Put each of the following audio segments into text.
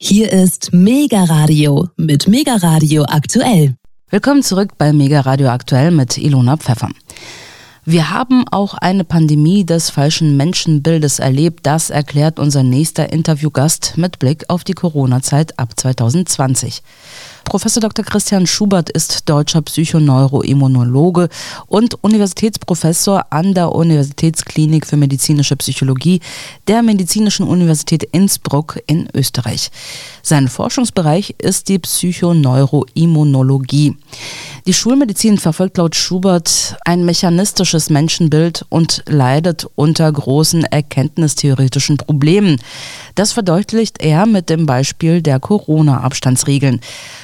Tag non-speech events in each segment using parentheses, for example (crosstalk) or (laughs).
Hier ist Mega Radio mit Mega Radio aktuell. Willkommen zurück bei Mega Radio aktuell mit Ilona Pfeffer. Wir haben auch eine Pandemie des falschen Menschenbildes erlebt. Das erklärt unser nächster Interviewgast mit Blick auf die Corona-Zeit ab 2020. Professor Dr. Christian Schubert ist deutscher Psychoneuroimmunologe und Universitätsprofessor an der Universitätsklinik für medizinische Psychologie der Medizinischen Universität Innsbruck in Österreich. Sein Forschungsbereich ist die Psychoneuroimmunologie. Die Schulmedizin verfolgt laut Schubert ein mechanistisches Menschenbild und leidet unter großen erkenntnistheoretischen Problemen. Das verdeutlicht er mit dem Beispiel der Corona-Abstandsregeln.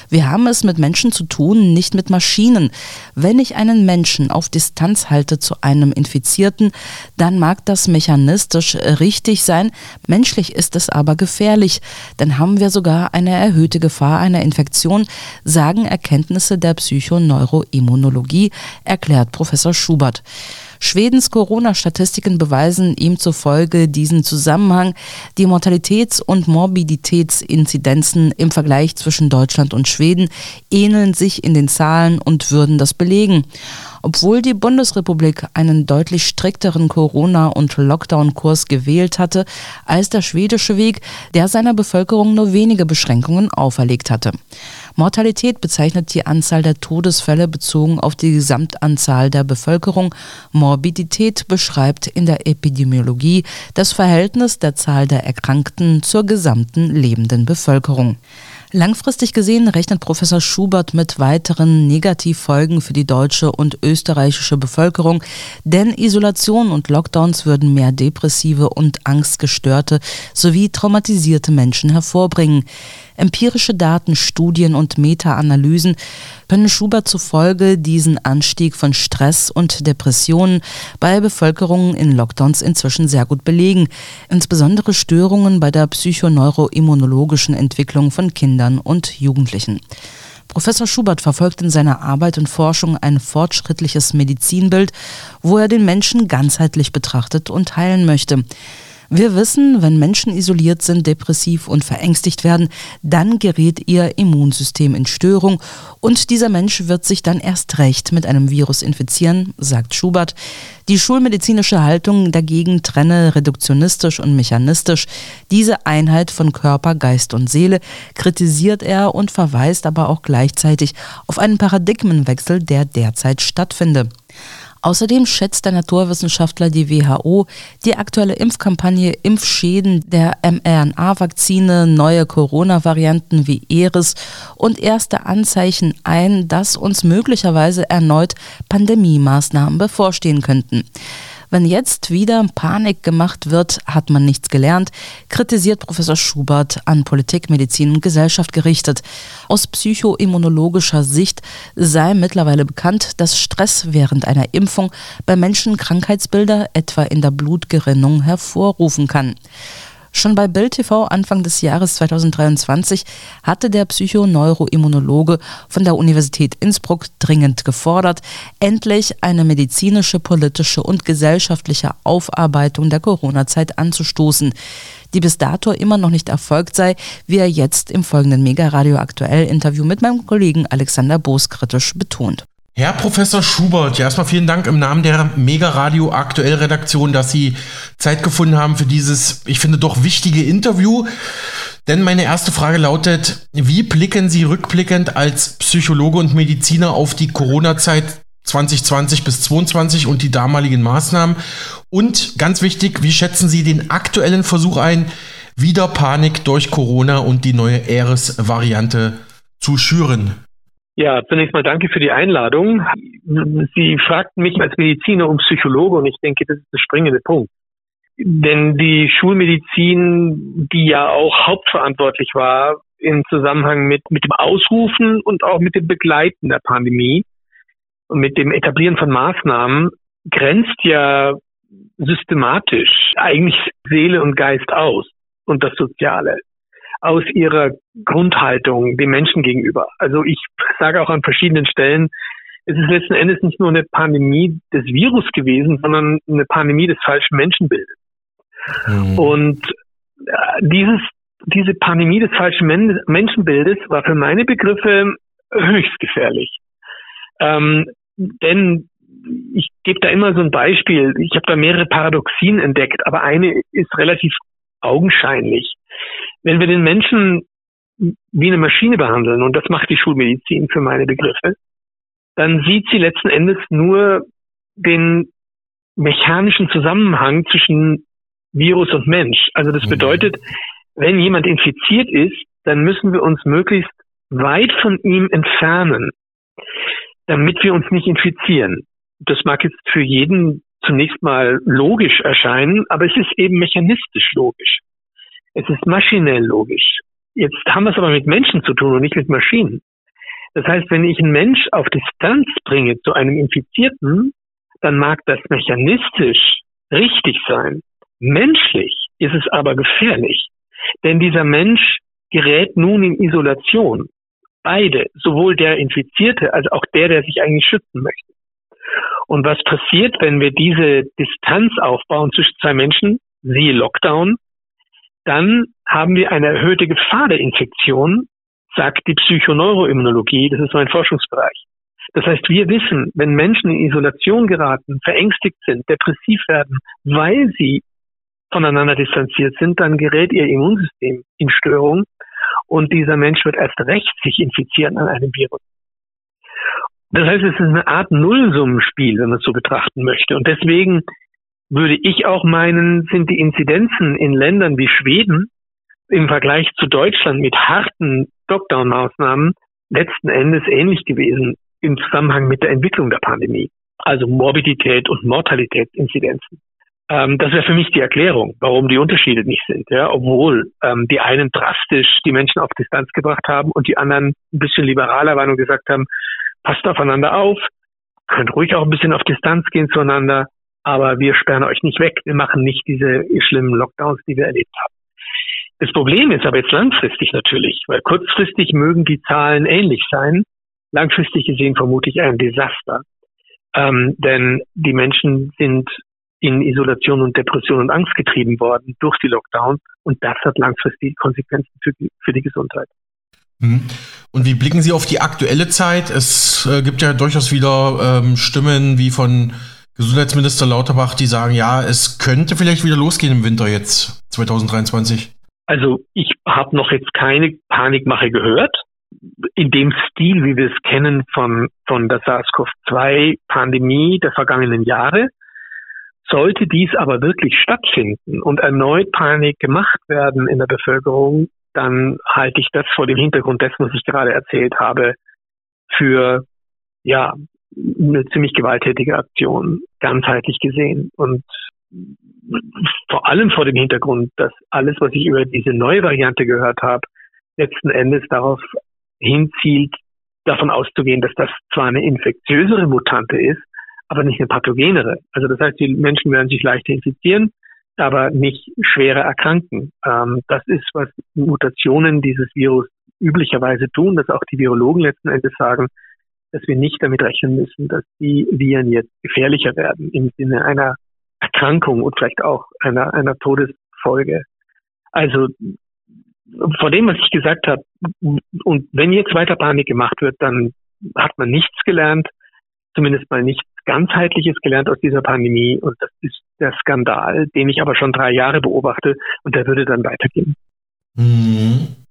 Wir haben es mit Menschen zu tun, nicht mit Maschinen. Wenn ich einen Menschen auf Distanz halte zu einem Infizierten, dann mag das mechanistisch richtig sein, menschlich ist es aber gefährlich. Dann haben wir sogar eine erhöhte Gefahr einer Infektion, sagen Erkenntnisse der Psychoneuroimmunologie, erklärt Professor Schubert. Schwedens Corona-Statistiken beweisen ihm zufolge diesen Zusammenhang. Die Mortalitäts- und Morbiditätsinzidenzen im Vergleich zwischen Deutschland und Schweden ähneln sich in den Zahlen und würden das belegen. Obwohl die Bundesrepublik einen deutlich strikteren Corona- und Lockdown-Kurs gewählt hatte als der schwedische Weg, der seiner Bevölkerung nur wenige Beschränkungen auferlegt hatte. Mortalität bezeichnet die Anzahl der Todesfälle bezogen auf die Gesamtanzahl der Bevölkerung. Morbidität beschreibt in der Epidemiologie das Verhältnis der Zahl der Erkrankten zur gesamten lebenden Bevölkerung. Langfristig gesehen rechnet Professor Schubert mit weiteren Negativfolgen für die deutsche und österreichische Bevölkerung, denn Isolation und Lockdowns würden mehr depressive und angstgestörte sowie traumatisierte Menschen hervorbringen. Empirische Daten, Studien und Meta-Analysen können Schubert zufolge diesen Anstieg von Stress und Depressionen bei Bevölkerungen in Lockdowns inzwischen sehr gut belegen, insbesondere Störungen bei der psychoneuroimmunologischen Entwicklung von Kindern und Jugendlichen. Professor Schubert verfolgt in seiner Arbeit und Forschung ein fortschrittliches Medizinbild, wo er den Menschen ganzheitlich betrachtet und heilen möchte. Wir wissen, wenn Menschen isoliert sind, depressiv und verängstigt werden, dann gerät ihr Immunsystem in Störung und dieser Mensch wird sich dann erst recht mit einem Virus infizieren, sagt Schubert. Die schulmedizinische Haltung dagegen trenne reduktionistisch und mechanistisch diese Einheit von Körper, Geist und Seele, kritisiert er und verweist aber auch gleichzeitig auf einen Paradigmenwechsel, der derzeit stattfinde. Außerdem schätzt der Naturwissenschaftler die WHO die aktuelle Impfkampagne Impfschäden der mRNA-Vakzine, neue Corona-Varianten wie Eris und erste Anzeichen ein, dass uns möglicherweise erneut Pandemiemaßnahmen bevorstehen könnten. Wenn jetzt wieder Panik gemacht wird, hat man nichts gelernt, kritisiert Professor Schubert an Politik, Medizin und Gesellschaft gerichtet. Aus psychoimmunologischer Sicht sei mittlerweile bekannt, dass Stress während einer Impfung bei Menschen Krankheitsbilder etwa in der Blutgerinnung hervorrufen kann. Schon bei Bild TV Anfang des Jahres 2023 hatte der Psychoneuroimmunologe von der Universität Innsbruck dringend gefordert, endlich eine medizinische, politische und gesellschaftliche Aufarbeitung der Corona-Zeit anzustoßen, die bis dato immer noch nicht erfolgt sei, wie er jetzt im folgenden Mega Radio Aktuell Interview mit meinem Kollegen Alexander Boos kritisch betont. Herr Professor Schubert, ja erstmal vielen Dank im Namen der Mega Radio Aktuell Redaktion, dass Sie Zeit gefunden haben für dieses, ich finde doch wichtige Interview. Denn meine erste Frage lautet, wie blicken Sie rückblickend als Psychologe und Mediziner auf die Corona-Zeit 2020 bis 2022 und die damaligen Maßnahmen? Und ganz wichtig, wie schätzen Sie den aktuellen Versuch ein, wieder Panik durch Corona und die neue Eris-Variante zu schüren? Ja, zunächst mal danke für die Einladung. Sie fragten mich als Mediziner und Psychologe und ich denke, das ist der springende Punkt. Denn die Schulmedizin, die ja auch hauptverantwortlich war im Zusammenhang mit, mit dem Ausrufen und auch mit dem Begleiten der Pandemie und mit dem Etablieren von Maßnahmen, grenzt ja systematisch eigentlich Seele und Geist aus und das Soziale aus ihrer Grundhaltung dem Menschen gegenüber. Also ich sage auch an verschiedenen Stellen, es ist letzten Endes nicht nur eine Pandemie des Virus gewesen, sondern eine Pandemie des falschen Menschenbildes. Mhm. Und äh, dieses diese Pandemie des falschen Men Menschenbildes war für meine Begriffe höchst gefährlich. Ähm, denn ich gebe da immer so ein Beispiel. Ich habe da mehrere Paradoxien entdeckt, aber eine ist relativ augenscheinlich. Wenn wir den Menschen wie eine Maschine behandeln, und das macht die Schulmedizin für meine Begriffe, dann sieht sie letzten Endes nur den mechanischen Zusammenhang zwischen Virus und Mensch. Also das mhm. bedeutet, wenn jemand infiziert ist, dann müssen wir uns möglichst weit von ihm entfernen, damit wir uns nicht infizieren. Das mag jetzt für jeden zunächst mal logisch erscheinen, aber es ist eben mechanistisch logisch. Es ist maschinell logisch. Jetzt haben wir es aber mit Menschen zu tun und nicht mit Maschinen. Das heißt, wenn ich einen Mensch auf Distanz bringe zu einem Infizierten, dann mag das mechanistisch richtig sein. Menschlich ist es aber gefährlich. Denn dieser Mensch gerät nun in Isolation. Beide, sowohl der Infizierte als auch der, der sich eigentlich schützen möchte. Und was passiert, wenn wir diese Distanz aufbauen zwischen zwei Menschen, siehe Lockdown, dann haben wir eine erhöhte Gefahr der Infektion, sagt die Psychoneuroimmunologie, das ist mein Forschungsbereich. Das heißt, wir wissen, wenn Menschen in Isolation geraten, verängstigt sind, depressiv werden, weil sie voneinander distanziert sind, dann gerät ihr Immunsystem in Störung und dieser Mensch wird erst recht sich infizieren an einem Virus. Das heißt, es ist eine Art Nullsummenspiel, wenn man es so betrachten möchte. Und deswegen würde ich auch meinen, sind die Inzidenzen in Ländern wie Schweden im Vergleich zu Deutschland mit harten Lockdown-Maßnahmen letzten Endes ähnlich gewesen im Zusammenhang mit der Entwicklung der Pandemie. Also Morbidität und Mortalitätsinzidenzen. Ähm, das wäre für mich die Erklärung, warum die Unterschiede nicht sind. Ja? Obwohl ähm, die einen drastisch die Menschen auf Distanz gebracht haben und die anderen ein bisschen liberaler waren und gesagt haben, passt aufeinander auf, könnt ruhig auch ein bisschen auf Distanz gehen zueinander, aber wir sperren euch nicht weg, wir machen nicht diese schlimmen Lockdowns, die wir erlebt haben. Das Problem ist aber jetzt langfristig natürlich, weil kurzfristig mögen die Zahlen ähnlich sein, langfristig gesehen vermute ich ein Desaster. Ähm, denn die Menschen sind in Isolation und Depression und Angst getrieben worden durch die Lockdowns und das hat langfristig Konsequenzen für die, für die Gesundheit. Mhm. Und wie blicken Sie auf die aktuelle Zeit? Es äh, gibt ja durchaus wieder ähm, Stimmen wie von Gesundheitsminister Lauterbach, die sagen, ja, es könnte vielleicht wieder losgehen im Winter jetzt 2023. Also ich habe noch jetzt keine Panikmache gehört. In dem Stil, wie wir es kennen von, von der SARS-CoV-2-Pandemie der vergangenen Jahre. Sollte dies aber wirklich stattfinden und erneut Panik gemacht werden in der Bevölkerung, dann halte ich das vor dem Hintergrund dessen, was ich gerade erzählt habe, für ja eine ziemlich gewalttätige Aktion, ganzheitlich gesehen. Und vor allem vor dem Hintergrund, dass alles, was ich über diese neue Variante gehört habe, letzten Endes darauf hinzielt, davon auszugehen, dass das zwar eine infektiösere Mutante ist, aber nicht eine pathogenere. Also das heißt, die Menschen werden sich leichter infizieren, aber nicht schwerer erkranken. Ähm, das ist, was Mutationen dieses Virus üblicherweise tun, dass auch die Virologen letzten Endes sagen, dass wir nicht damit rechnen müssen, dass die Viren jetzt gefährlicher werden im Sinne einer Erkrankung und vielleicht auch einer, einer Todesfolge. Also vor dem, was ich gesagt habe, und wenn jetzt weiter Panik gemacht wird, dann hat man nichts gelernt, zumindest mal nichts ganzheitliches gelernt aus dieser Pandemie und das ist der Skandal, den ich aber schon drei Jahre beobachte und der würde dann weitergehen. Mhm.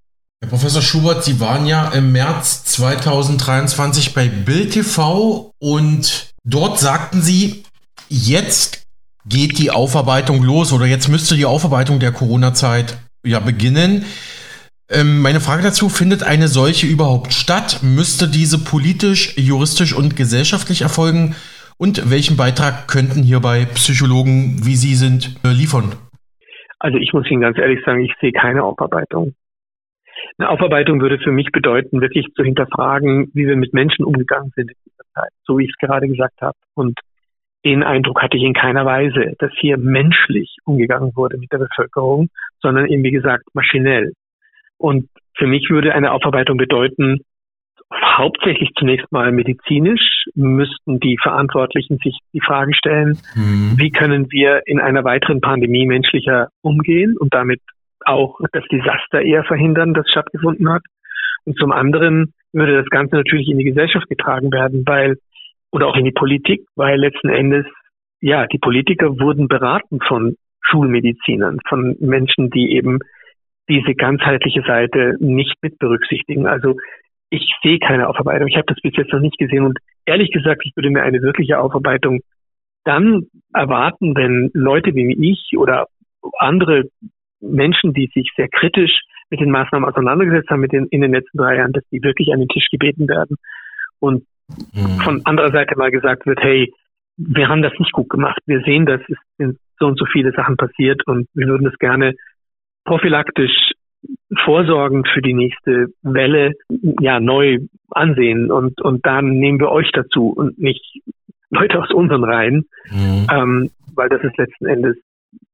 Herr Professor Schubert, Sie waren ja im März 2023 bei Bild TV und dort sagten Sie, jetzt geht die Aufarbeitung los oder jetzt müsste die Aufarbeitung der Corona-Zeit ja beginnen. Ähm, meine Frage dazu, findet eine solche überhaupt statt? Müsste diese politisch, juristisch und gesellschaftlich erfolgen? Und welchen Beitrag könnten hierbei Psychologen, wie Sie sind, liefern? Also ich muss Ihnen ganz ehrlich sagen, ich sehe keine Aufarbeitung. Eine Aufarbeitung würde für mich bedeuten, wirklich zu hinterfragen, wie wir mit Menschen umgegangen sind in dieser Zeit, so wie ich es gerade gesagt habe. Und den Eindruck hatte ich in keiner Weise, dass hier menschlich umgegangen wurde mit der Bevölkerung, sondern eben, wie gesagt, maschinell. Und für mich würde eine Aufarbeitung bedeuten, hauptsächlich zunächst mal medizinisch müssten die Verantwortlichen sich die Frage stellen, mhm. wie können wir in einer weiteren Pandemie menschlicher umgehen und damit auch das Desaster eher verhindern, das stattgefunden hat. Und zum anderen würde das Ganze natürlich in die Gesellschaft getragen werden, weil, oder auch in die Politik, weil letzten Endes, ja, die Politiker wurden beraten von Schulmedizinern, von Menschen, die eben diese ganzheitliche Seite nicht mit berücksichtigen. Also ich sehe keine Aufarbeitung. Ich habe das bis jetzt noch nicht gesehen und ehrlich gesagt, ich würde mir eine wirkliche Aufarbeitung dann erwarten, wenn Leute wie ich oder andere Menschen, die sich sehr kritisch mit den Maßnahmen auseinandergesetzt haben mit den, in den letzten drei Jahren, dass die wirklich an den Tisch gebeten werden und mhm. von anderer Seite mal gesagt wird, hey, wir haben das nicht gut gemacht. Wir sehen, dass es sind so und so viele Sachen passiert und wir würden es gerne prophylaktisch vorsorgend für die nächste Welle ja neu ansehen und und dann nehmen wir euch dazu und nicht Leute aus unseren Reihen, mhm. ähm, weil das ist letzten Endes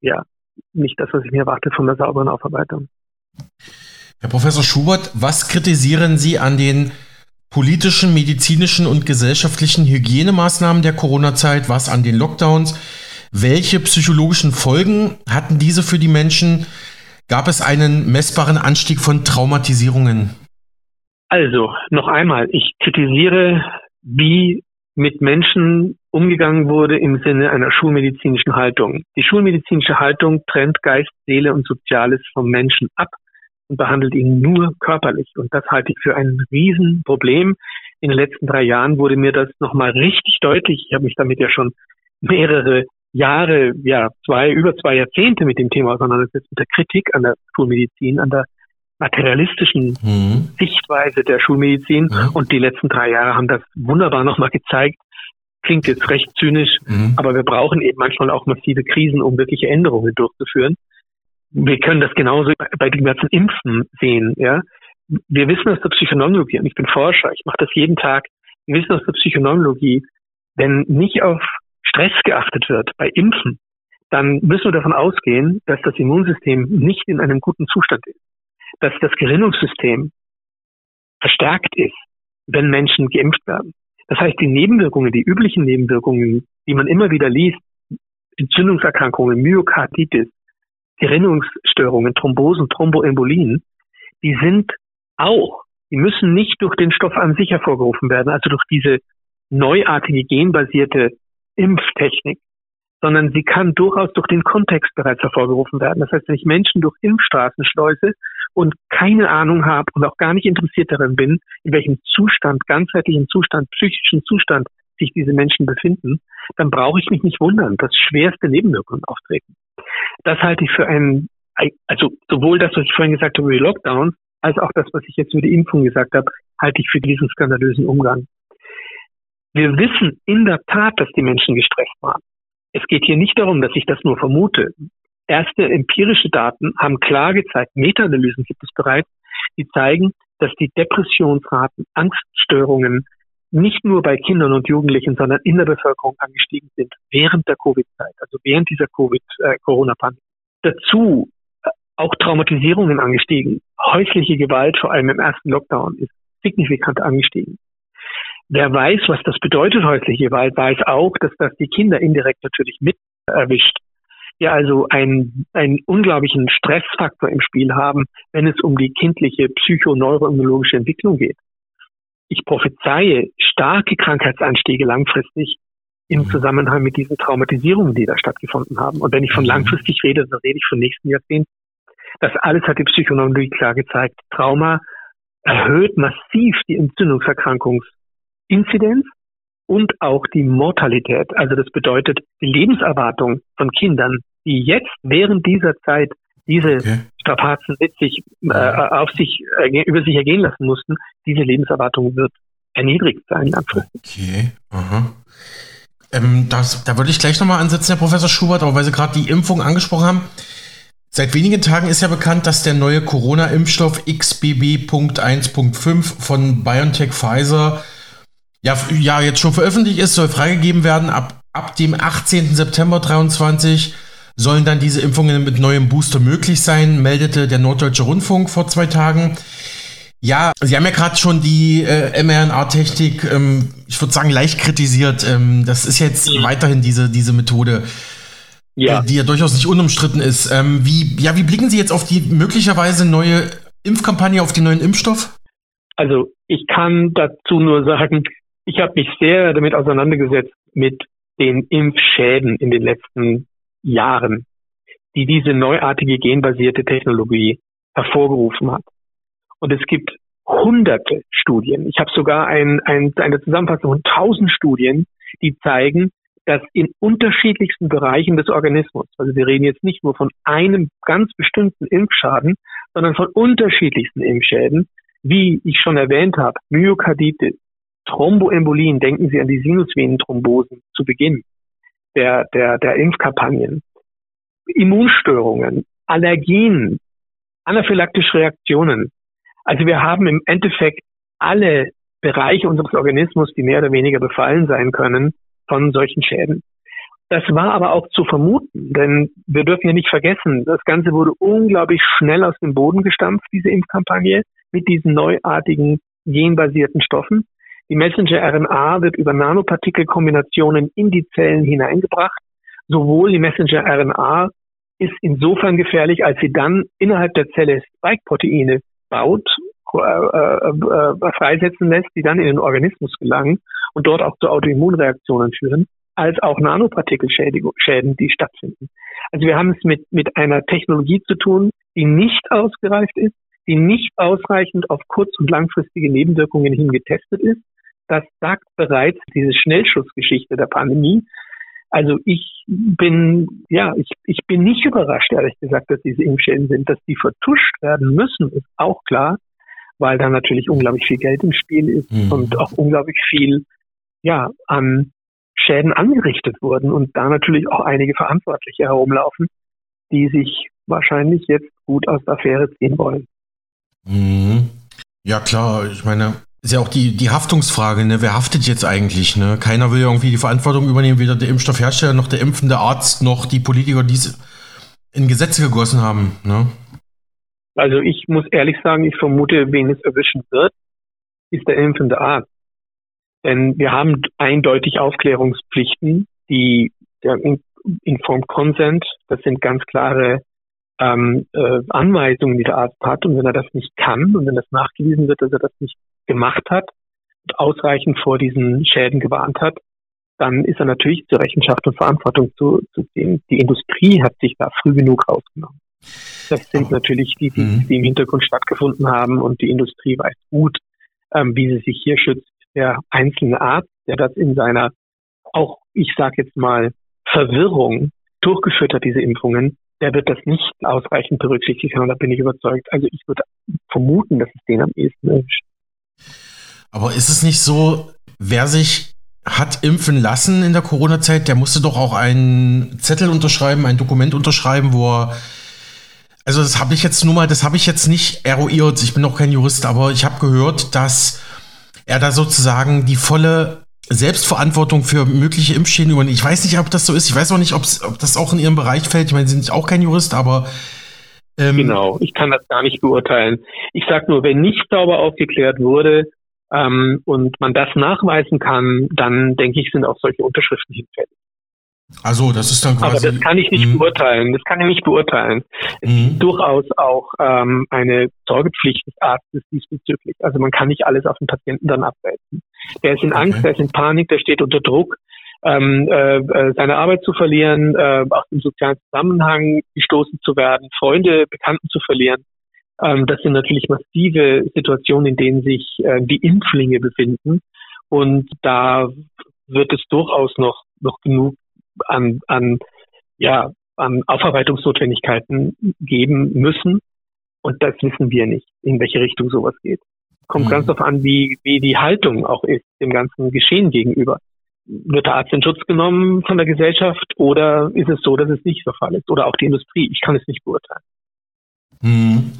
ja nicht das, was ich mir erwarte von der sauberen Aufarbeitung. Herr Professor Schubert, was kritisieren Sie an den politischen, medizinischen und gesellschaftlichen Hygienemaßnahmen der Corona-Zeit, was an den Lockdowns? Welche psychologischen Folgen hatten diese für die Menschen? Gab es einen messbaren Anstieg von Traumatisierungen? Also, noch einmal, ich kritisiere, wie mit Menschen umgegangen wurde im Sinne einer schulmedizinischen Haltung. Die schulmedizinische Haltung trennt Geist, Seele und Soziales vom Menschen ab und behandelt ihn nur körperlich. Und das halte ich für ein Riesenproblem. In den letzten drei Jahren wurde mir das nochmal richtig deutlich. Ich habe mich damit ja schon mehrere Jahre, ja, zwei, über zwei Jahrzehnte mit dem Thema auseinandergesetzt, mit der Kritik an der Schulmedizin, an der materialistischen mhm. Sichtweise der Schulmedizin. Mhm. Und die letzten drei Jahre haben das wunderbar nochmal gezeigt. Klingt jetzt recht zynisch, mhm. aber wir brauchen eben manchmal auch massive Krisen, um wirkliche Änderungen durchzuführen. Wir können das genauso bei dem ganzen Impfen sehen, ja. Wir wissen aus der Psychonologie, und ich bin Forscher, ich mache das jeden Tag, wir wissen aus der Psychonologie, wenn nicht auf Stress geachtet wird bei Impfen, dann müssen wir davon ausgehen, dass das Immunsystem nicht in einem guten Zustand ist dass das Gerinnungssystem verstärkt ist, wenn Menschen geimpft werden. Das heißt, die Nebenwirkungen, die üblichen Nebenwirkungen, die man immer wieder liest, Entzündungserkrankungen, Myokarditis, Gerinnungsstörungen, Thrombosen, Thromboembolien, die sind auch, die müssen nicht durch den Stoff an sich hervorgerufen werden, also durch diese neuartige genbasierte Impftechnik, sondern sie kann durchaus durch den Kontext bereits hervorgerufen werden. Das heißt, wenn ich Menschen durch Impfstraßen schleuse und keine Ahnung habe und auch gar nicht interessiert darin bin, in welchem Zustand, ganzheitlichen Zustand, psychischen Zustand sich diese Menschen befinden, dann brauche ich mich nicht wundern, dass schwerste Nebenwirkungen auftreten. Das halte ich für ein, also sowohl das, was ich vorhin gesagt habe über die Lockdowns, als auch das, was ich jetzt über die Impfung gesagt habe, halte ich für diesen skandalösen Umgang. Wir wissen in der Tat, dass die Menschen gestresst waren. Es geht hier nicht darum, dass ich das nur vermute. Erste empirische Daten haben klar gezeigt, Meta-Analysen gibt es bereits, die zeigen, dass die Depressionsraten, Angststörungen nicht nur bei Kindern und Jugendlichen, sondern in der Bevölkerung angestiegen sind während der Covid-Zeit, also während dieser Covid-Corona-Pandemie. Äh, Dazu äh, auch Traumatisierungen angestiegen. Häusliche Gewalt, vor allem im ersten Lockdown, ist signifikant angestiegen. Wer weiß, was das bedeutet, häusliche Gewalt, weiß auch, dass das die Kinder indirekt natürlich mit erwischt. Ja, also einen, einen unglaublichen Stressfaktor im Spiel haben, wenn es um die kindliche psychoneuroimmunologische Entwicklung geht. Ich prophezeie starke Krankheitsanstiege langfristig im mhm. Zusammenhang mit diesen Traumatisierungen, die da stattgefunden haben. Und wenn ich von mhm. langfristig rede, dann rede ich von nächsten Jahrzehnten. Das alles hat die Psychoneurologie klar gezeigt. Trauma erhöht massiv die Entzündungserkrankungs- Inzidenz und auch die Mortalität. Also das bedeutet die Lebenserwartung von Kindern, die jetzt während dieser Zeit diese okay. Strapazen mit sich, äh, auf sich, äh, über sich ergehen lassen mussten, diese Lebenserwartung wird erniedrigt sein. Okay, aha. Ähm, das, da würde ich gleich nochmal ansetzen, Herr Professor Schubert, aber weil Sie gerade die Impfung angesprochen haben. Seit wenigen Tagen ist ja bekannt, dass der neue Corona-Impfstoff XBB.1.5 von BioNTech Pfizer ja, ja jetzt schon veröffentlicht ist, soll freigegeben werden. Ab, ab dem 18. September 23 sollen dann diese Impfungen mit neuem Booster möglich sein, meldete der Norddeutsche Rundfunk vor zwei Tagen. Ja, Sie haben ja gerade schon die äh, mRNA-Technik, ähm, ich würde sagen, leicht kritisiert. Ähm, das ist jetzt mhm. weiterhin diese, diese Methode. ja. die ja durchaus nicht unumstritten ist. Ähm, wie, ja, wie blicken Sie jetzt auf die möglicherweise neue Impfkampagne, auf den neuen Impfstoff? Also ich kann dazu nur sagen, ich habe mich sehr damit auseinandergesetzt mit den Impfschäden in den letzten Jahren, die diese neuartige genbasierte Technologie hervorgerufen hat. Und es gibt hunderte Studien. Ich habe sogar ein, ein, eine Zusammenfassung von tausend Studien, die zeigen, dass in unterschiedlichsten Bereichen des Organismus, also wir reden jetzt nicht nur von einem ganz bestimmten Impfschaden, sondern von unterschiedlichsten Impfschäden, wie ich schon erwähnt habe, Myokarditis, Thromboembolien, denken Sie an die Sinusvenenthrombosen zu Beginn der, der, der Impfkampagnen, Immunstörungen, Allergien, anaphylaktische Reaktionen. Also wir haben im Endeffekt alle Bereiche unseres Organismus, die mehr oder weniger befallen sein können von solchen Schäden. Das war aber auch zu vermuten, denn wir dürfen ja nicht vergessen, das Ganze wurde unglaublich schnell aus dem Boden gestampft, diese Impfkampagne, mit diesen neuartigen genbasierten Stoffen. Die Messenger-RNA wird über Nanopartikelkombinationen in die Zellen hineingebracht. Sowohl die Messenger-RNA ist insofern gefährlich, als sie dann innerhalb der Zelle Spike-Proteine baut, äh, äh, äh, freisetzen lässt, die dann in den Organismus gelangen und dort auch zu Autoimmunreaktionen führen, als auch Nanopartikelschäden, die stattfinden. Also wir haben es mit, mit einer Technologie zu tun, die nicht ausgereift ist, die nicht ausreichend auf kurz- und langfristige Nebenwirkungen hin getestet ist. Das sagt bereits diese Schnellschussgeschichte der Pandemie. Also ich bin, ja, ich, ich bin nicht überrascht, ehrlich gesagt, dass diese Impfschäden sind. Dass die vertuscht werden müssen, ist auch klar, weil da natürlich unglaublich viel Geld im Spiel ist mhm. und auch unglaublich viel, ja, an Schäden angerichtet wurden und da natürlich auch einige Verantwortliche herumlaufen, die sich wahrscheinlich jetzt gut aus der Affäre ziehen wollen. Mhm. Ja, klar. Ich meine, ist ja auch die, die Haftungsfrage, ne? Wer haftet jetzt eigentlich, ne? Keiner will irgendwie die Verantwortung übernehmen, weder der Impfstoffhersteller noch der impfende Arzt noch die Politiker, die es in Gesetze gegossen haben, ne? Also ich muss ehrlich sagen, ich vermute, wen es erwischen wird, ist der impfende Arzt. Denn wir haben eindeutig Aufklärungspflichten, die der Informed Consent, das sind ganz klare ähm, äh, Anweisungen, die der Arzt hat. Und wenn er das nicht kann und wenn das nachgewiesen wird, dass er das nicht gemacht hat und ausreichend vor diesen Schäden gewarnt hat, dann ist er natürlich zur Rechenschaft und Verantwortung zu, zu ziehen. Die Industrie hat sich da früh genug rausgenommen. Das sind Aber, natürlich die, die, mhm. die, im Hintergrund stattgefunden haben und die Industrie weiß gut, ähm, wie sie sich hier schützt. Der einzelne Arzt, der das in seiner, auch ich sage jetzt mal, Verwirrung durchgeführt hat, diese Impfungen, der wird das nicht ausreichend berücksichtigt haben, da bin ich überzeugt. Also ich würde vermuten, dass es den am ehesten erwischt. Aber ist es nicht so, wer sich hat impfen lassen in der Corona-Zeit, der musste doch auch einen Zettel unterschreiben, ein Dokument unterschreiben, wo er also das habe ich jetzt nur mal, das habe ich jetzt nicht eruiert, ich bin noch kein Jurist, aber ich habe gehört, dass er da sozusagen die volle Selbstverantwortung für mögliche Impfschäden übernimmt. Ich weiß nicht, ob das so ist. Ich weiß auch nicht, ob das auch in Ihrem Bereich fällt. Ich meine, Sie sind auch kein Jurist, aber ähm genau, ich kann das gar nicht beurteilen. Ich sage nur, wenn nicht sauber aufgeklärt wurde ähm, und man das nachweisen kann, dann denke ich, sind auch solche Unterschriften hinfällig. Also, das ist dann quasi. Aber das kann ich nicht mh. beurteilen. Das kann ich nicht beurteilen. Es mhm. gibt durchaus auch ähm, eine Sorgepflicht des Arztes diesbezüglich. Also man kann nicht alles auf den Patienten dann abwälzen. Der ist in Angst, okay. der ist in Panik, der steht unter Druck, ähm, äh, äh, seine Arbeit zu verlieren, äh, aus dem sozialen Zusammenhang gestoßen zu werden, Freunde, Bekannten zu verlieren. Ähm, das sind natürlich massive Situationen, in denen sich äh, die Impflinge befinden. Und da wird es durchaus noch, noch genug an, an, ja, an Aufarbeitungsnotwendigkeiten geben müssen. Und das wissen wir nicht, in welche Richtung sowas geht. Kommt mhm. ganz darauf an, wie, wie die Haltung auch ist dem ganzen Geschehen gegenüber. Wird der Arzt in Schutz genommen von der Gesellschaft oder ist es so, dass es nicht der Fall ist? Oder auch die Industrie? Ich kann es nicht beurteilen. Mhm.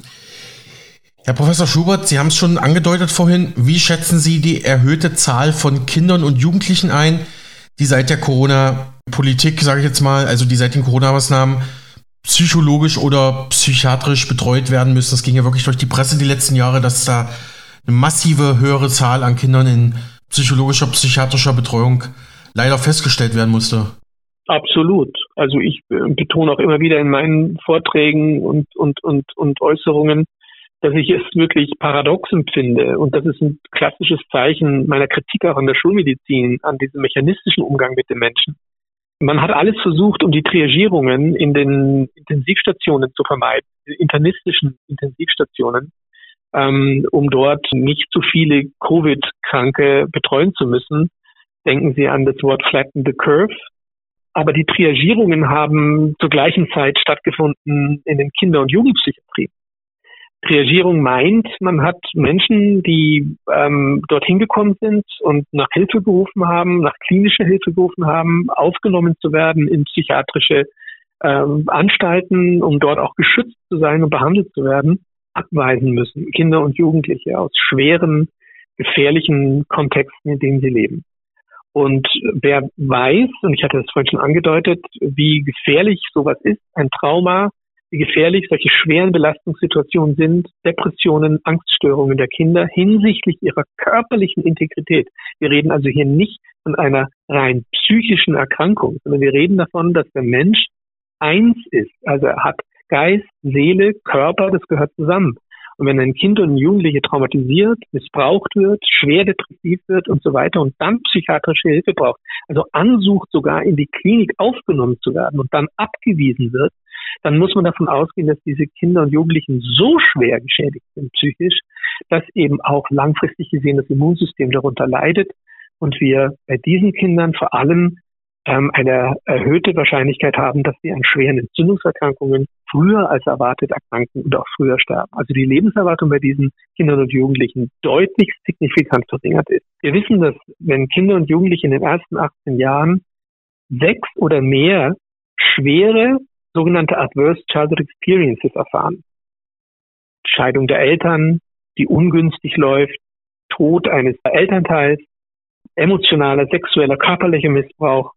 Herr Professor Schubert, Sie haben es schon angedeutet vorhin. Wie schätzen Sie die erhöhte Zahl von Kindern und Jugendlichen ein, die seit der Corona-Politik, sage ich jetzt mal, also die seit den Corona-Maßnahmen psychologisch oder psychiatrisch betreut werden müssen. Das ging ja wirklich durch die Presse die letzten Jahre, dass da eine massive höhere Zahl an Kindern in psychologischer, psychiatrischer Betreuung leider festgestellt werden musste. Absolut. Also ich äh, betone auch immer wieder in meinen Vorträgen und, und, und, und Äußerungen, dass ich es wirklich paradox empfinde. Und das ist ein klassisches Zeichen meiner Kritik auch an der Schulmedizin, an diesem mechanistischen Umgang mit den Menschen. Man hat alles versucht, um die Triagierungen in den Intensivstationen zu vermeiden, internistischen Intensivstationen, ähm, um dort nicht zu viele Covid-Kranke betreuen zu müssen. Denken Sie an das Wort flatten the curve. Aber die Triagierungen haben zur gleichen Zeit stattgefunden in den Kinder- und Jugendpsychiatrien. Triagierung meint, man hat Menschen, die ähm, dorthin gekommen sind und nach Hilfe gerufen haben, nach klinischer Hilfe gerufen haben, aufgenommen zu werden in psychiatrische ähm, Anstalten, um dort auch geschützt zu sein und behandelt zu werden, abweisen müssen. Kinder und Jugendliche aus schweren, gefährlichen Kontexten, in denen sie leben. Und wer weiß, und ich hatte es vorhin schon angedeutet, wie gefährlich sowas ist, ein Trauma, wie gefährlich solche schweren Belastungssituationen sind, Depressionen, Angststörungen der Kinder hinsichtlich ihrer körperlichen Integrität. Wir reden also hier nicht von einer rein psychischen Erkrankung, sondern wir reden davon, dass der Mensch eins ist. Also er hat Geist, Seele, Körper, das gehört zusammen. Und wenn ein Kind und ein Jugendliche traumatisiert, missbraucht wird, schwer depressiv wird und so weiter und dann psychiatrische Hilfe braucht, also ansucht sogar in die Klinik aufgenommen zu werden und dann abgewiesen wird, dann muss man davon ausgehen, dass diese Kinder und Jugendlichen so schwer geschädigt sind psychisch, dass eben auch langfristig gesehen das Immunsystem darunter leidet und wir bei diesen Kindern vor allem ähm, eine erhöhte Wahrscheinlichkeit haben, dass sie an schweren Entzündungserkrankungen früher als erwartet erkranken und auch früher sterben. Also die Lebenserwartung bei diesen Kindern und Jugendlichen deutlich signifikant verringert ist. Wir wissen, dass wenn Kinder und Jugendliche in den ersten 18 Jahren sechs oder mehr schwere sogenannte Adverse Childhood Experiences erfahren. Scheidung der Eltern, die ungünstig läuft, Tod eines Elternteils, emotionaler, sexueller, körperlicher Missbrauch,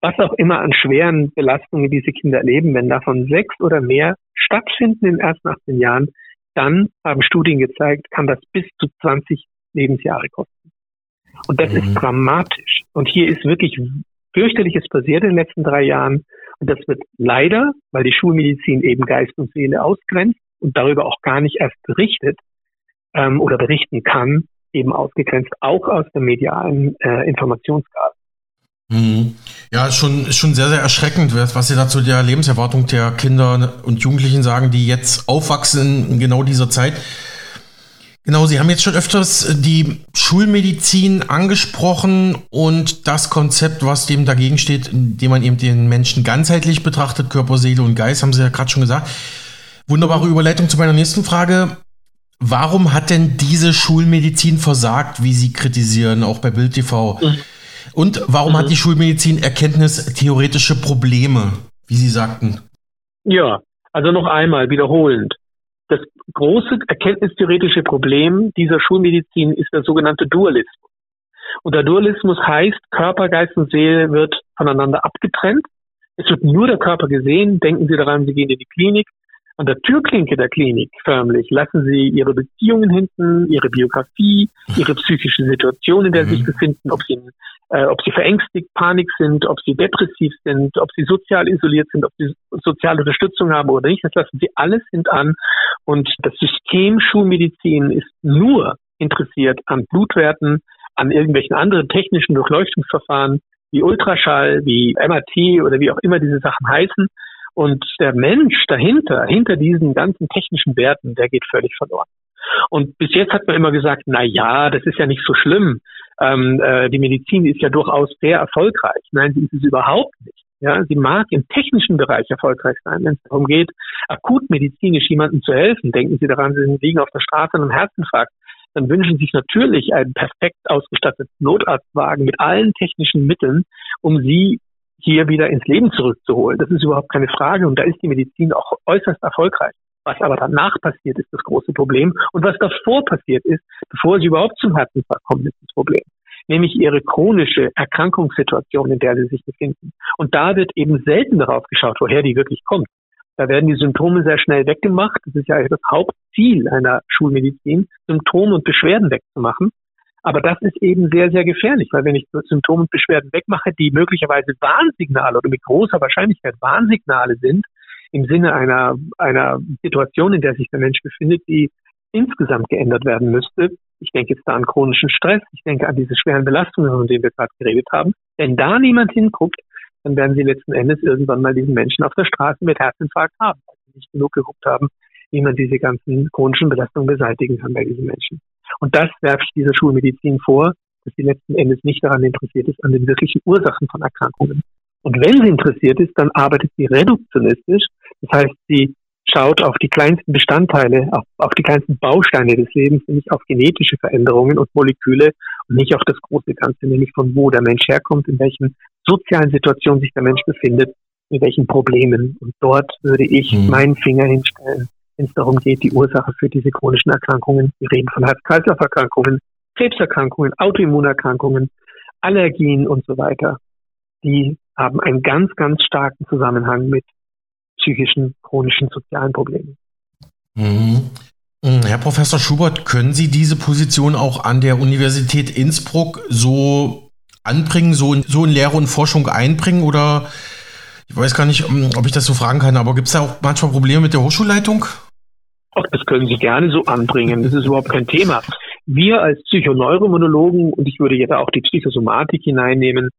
was auch immer an schweren Belastungen diese Kinder erleben, wenn davon sechs oder mehr stattfinden in den ersten 18 Jahren, dann haben Studien gezeigt, kann das bis zu 20 Lebensjahre kosten. Und das mhm. ist dramatisch. Und hier ist wirklich fürchterliches passiert in den letzten drei Jahren. Das wird leider, weil die Schulmedizin eben Geist und Seele ausgrenzt und darüber auch gar nicht erst berichtet ähm, oder berichten kann, eben ausgegrenzt, auch aus der medialen äh, Informationsgabe. Mhm. Ja, ist schon, ist schon sehr, sehr erschreckend, was Sie dazu der Lebenserwartung der Kinder und Jugendlichen sagen, die jetzt aufwachsen in genau dieser Zeit. Genau, Sie haben jetzt schon öfters äh, die Schulmedizin angesprochen und das Konzept, was dem dagegen steht, indem man eben den Menschen ganzheitlich betrachtet, Körper, Seele und Geist, haben Sie ja gerade schon gesagt. Wunderbare Überleitung zu meiner nächsten Frage. Warum hat denn diese Schulmedizin versagt, wie Sie kritisieren, auch bei Bild TV? Und warum mhm. hat die Schulmedizin erkenntnistheoretische Probleme, wie Sie sagten? Ja, also noch einmal wiederholend. Das große erkenntnistheoretische Problem dieser Schulmedizin ist der sogenannte Dualismus. Und der Dualismus heißt, Körper, Geist und Seele wird voneinander abgetrennt. Es wird nur der Körper gesehen. Denken Sie daran, Sie gehen in die Klinik. An der Türklinke der Klinik förmlich lassen Sie Ihre Beziehungen hinten, Ihre Biografie, Ihre psychische Situation, in der Sie sich mhm. befinden, ob Sie in äh, ob sie verängstigt, Panik sind, ob sie depressiv sind, ob sie sozial isoliert sind, ob sie soziale Unterstützung haben oder nicht. Das lassen sie alles hintan. Und das System Schulmedizin ist nur interessiert an Blutwerten, an irgendwelchen anderen technischen Durchleuchtungsverfahren wie Ultraschall, wie MRT oder wie auch immer diese Sachen heißen. Und der Mensch dahinter, hinter diesen ganzen technischen Werten, der geht völlig verloren. Und bis jetzt hat man immer gesagt, na ja, das ist ja nicht so schlimm. Ähm, äh, die Medizin ist ja durchaus sehr erfolgreich. Nein, sie ist es überhaupt nicht. Ja, sie mag im technischen Bereich erfolgreich sein, wenn es darum geht, akut medizinisch jemandem zu helfen. Denken Sie daran, Sie liegen auf der Straße an einem Herzinfarkt. Dann wünschen Sie sich natürlich einen perfekt ausgestatteten Notarztwagen mit allen technischen Mitteln, um Sie hier wieder ins Leben zurückzuholen. Das ist überhaupt keine Frage und da ist die Medizin auch äußerst erfolgreich. Was aber danach passiert, ist das große Problem. Und was davor passiert ist, bevor sie überhaupt zum Herzinfarkt kommen, ist das Problem. Nämlich ihre chronische Erkrankungssituation, in der sie sich befinden. Und da wird eben selten darauf geschaut, woher die wirklich kommt. Da werden die Symptome sehr schnell weggemacht. Das ist ja das Hauptziel einer Schulmedizin, Symptome und Beschwerden wegzumachen. Aber das ist eben sehr, sehr gefährlich, weil wenn ich Symptome und Beschwerden wegmache, die möglicherweise Warnsignale oder mit großer Wahrscheinlichkeit Warnsignale sind, im Sinne einer, einer Situation, in der sich der Mensch befindet, die insgesamt geändert werden müsste. Ich denke jetzt da an chronischen Stress, ich denke an diese schweren Belastungen, von denen wir gerade geredet haben. Wenn da niemand hinguckt, dann werden sie letzten Endes irgendwann mal diesen Menschen auf der Straße mit Herzinfarkt haben, weil sie nicht genug geguckt haben, wie man diese ganzen chronischen Belastungen beseitigen kann bei diesen Menschen. Und das werfe ich dieser Schulmedizin vor, dass sie letzten Endes nicht daran interessiert ist, an den wirklichen Ursachen von Erkrankungen. Und wenn sie interessiert ist, dann arbeitet sie reduktionistisch. Das heißt, sie schaut auf die kleinsten Bestandteile, auf, auf die kleinsten Bausteine des Lebens, nämlich auf genetische Veränderungen und Moleküle und nicht auf das große Ganze, nämlich von wo der Mensch herkommt, in welchen sozialen Situationen sich der Mensch befindet, mit welchen Problemen. Und dort würde ich hm. meinen Finger hinstellen wenn es darum geht, die Ursache für diese chronischen Erkrankungen, wir reden von Herz-Kreislauf-Erkrankungen, Krebserkrankungen, Autoimmunerkrankungen, Allergien und so weiter, die haben einen ganz, ganz starken Zusammenhang mit psychischen, chronischen, sozialen Problemen. Mhm. mhm. Herr Professor Schubert, können Sie diese Position auch an der Universität Innsbruck so anbringen, so in, so in Lehre und Forschung einbringen oder ich weiß gar nicht, ähm, ob ich das so fragen kann, aber gibt es da auch manchmal Probleme mit der Hochschulleitung? Ach, das können Sie gerne so anbringen. Das ist überhaupt kein Thema. Wir als Psychoneuromonologen, und ich würde jetzt auch die Psychosomatik hineinnehmen,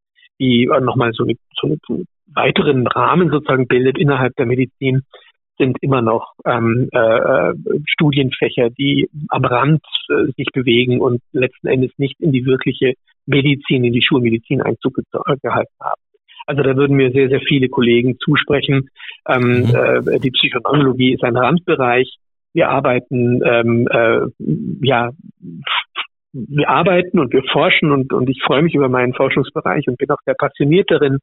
die nochmal so, eine, so einen weiteren Rahmen sozusagen bildet innerhalb der Medizin, sind immer noch ähm, äh, Studienfächer, die am Rand äh, sich bewegen und letzten Endes nicht in die wirkliche Medizin, in die Schulmedizin Einzug gehalten haben. Also da würden mir sehr, sehr viele Kollegen zusprechen. Ähm, mhm. äh, die Psychoneurologie ist ein Randbereich wir arbeiten, ähm, äh, ja, wir arbeiten und wir forschen und, und ich freue mich über meinen Forschungsbereich und bin auch sehr passioniert darin.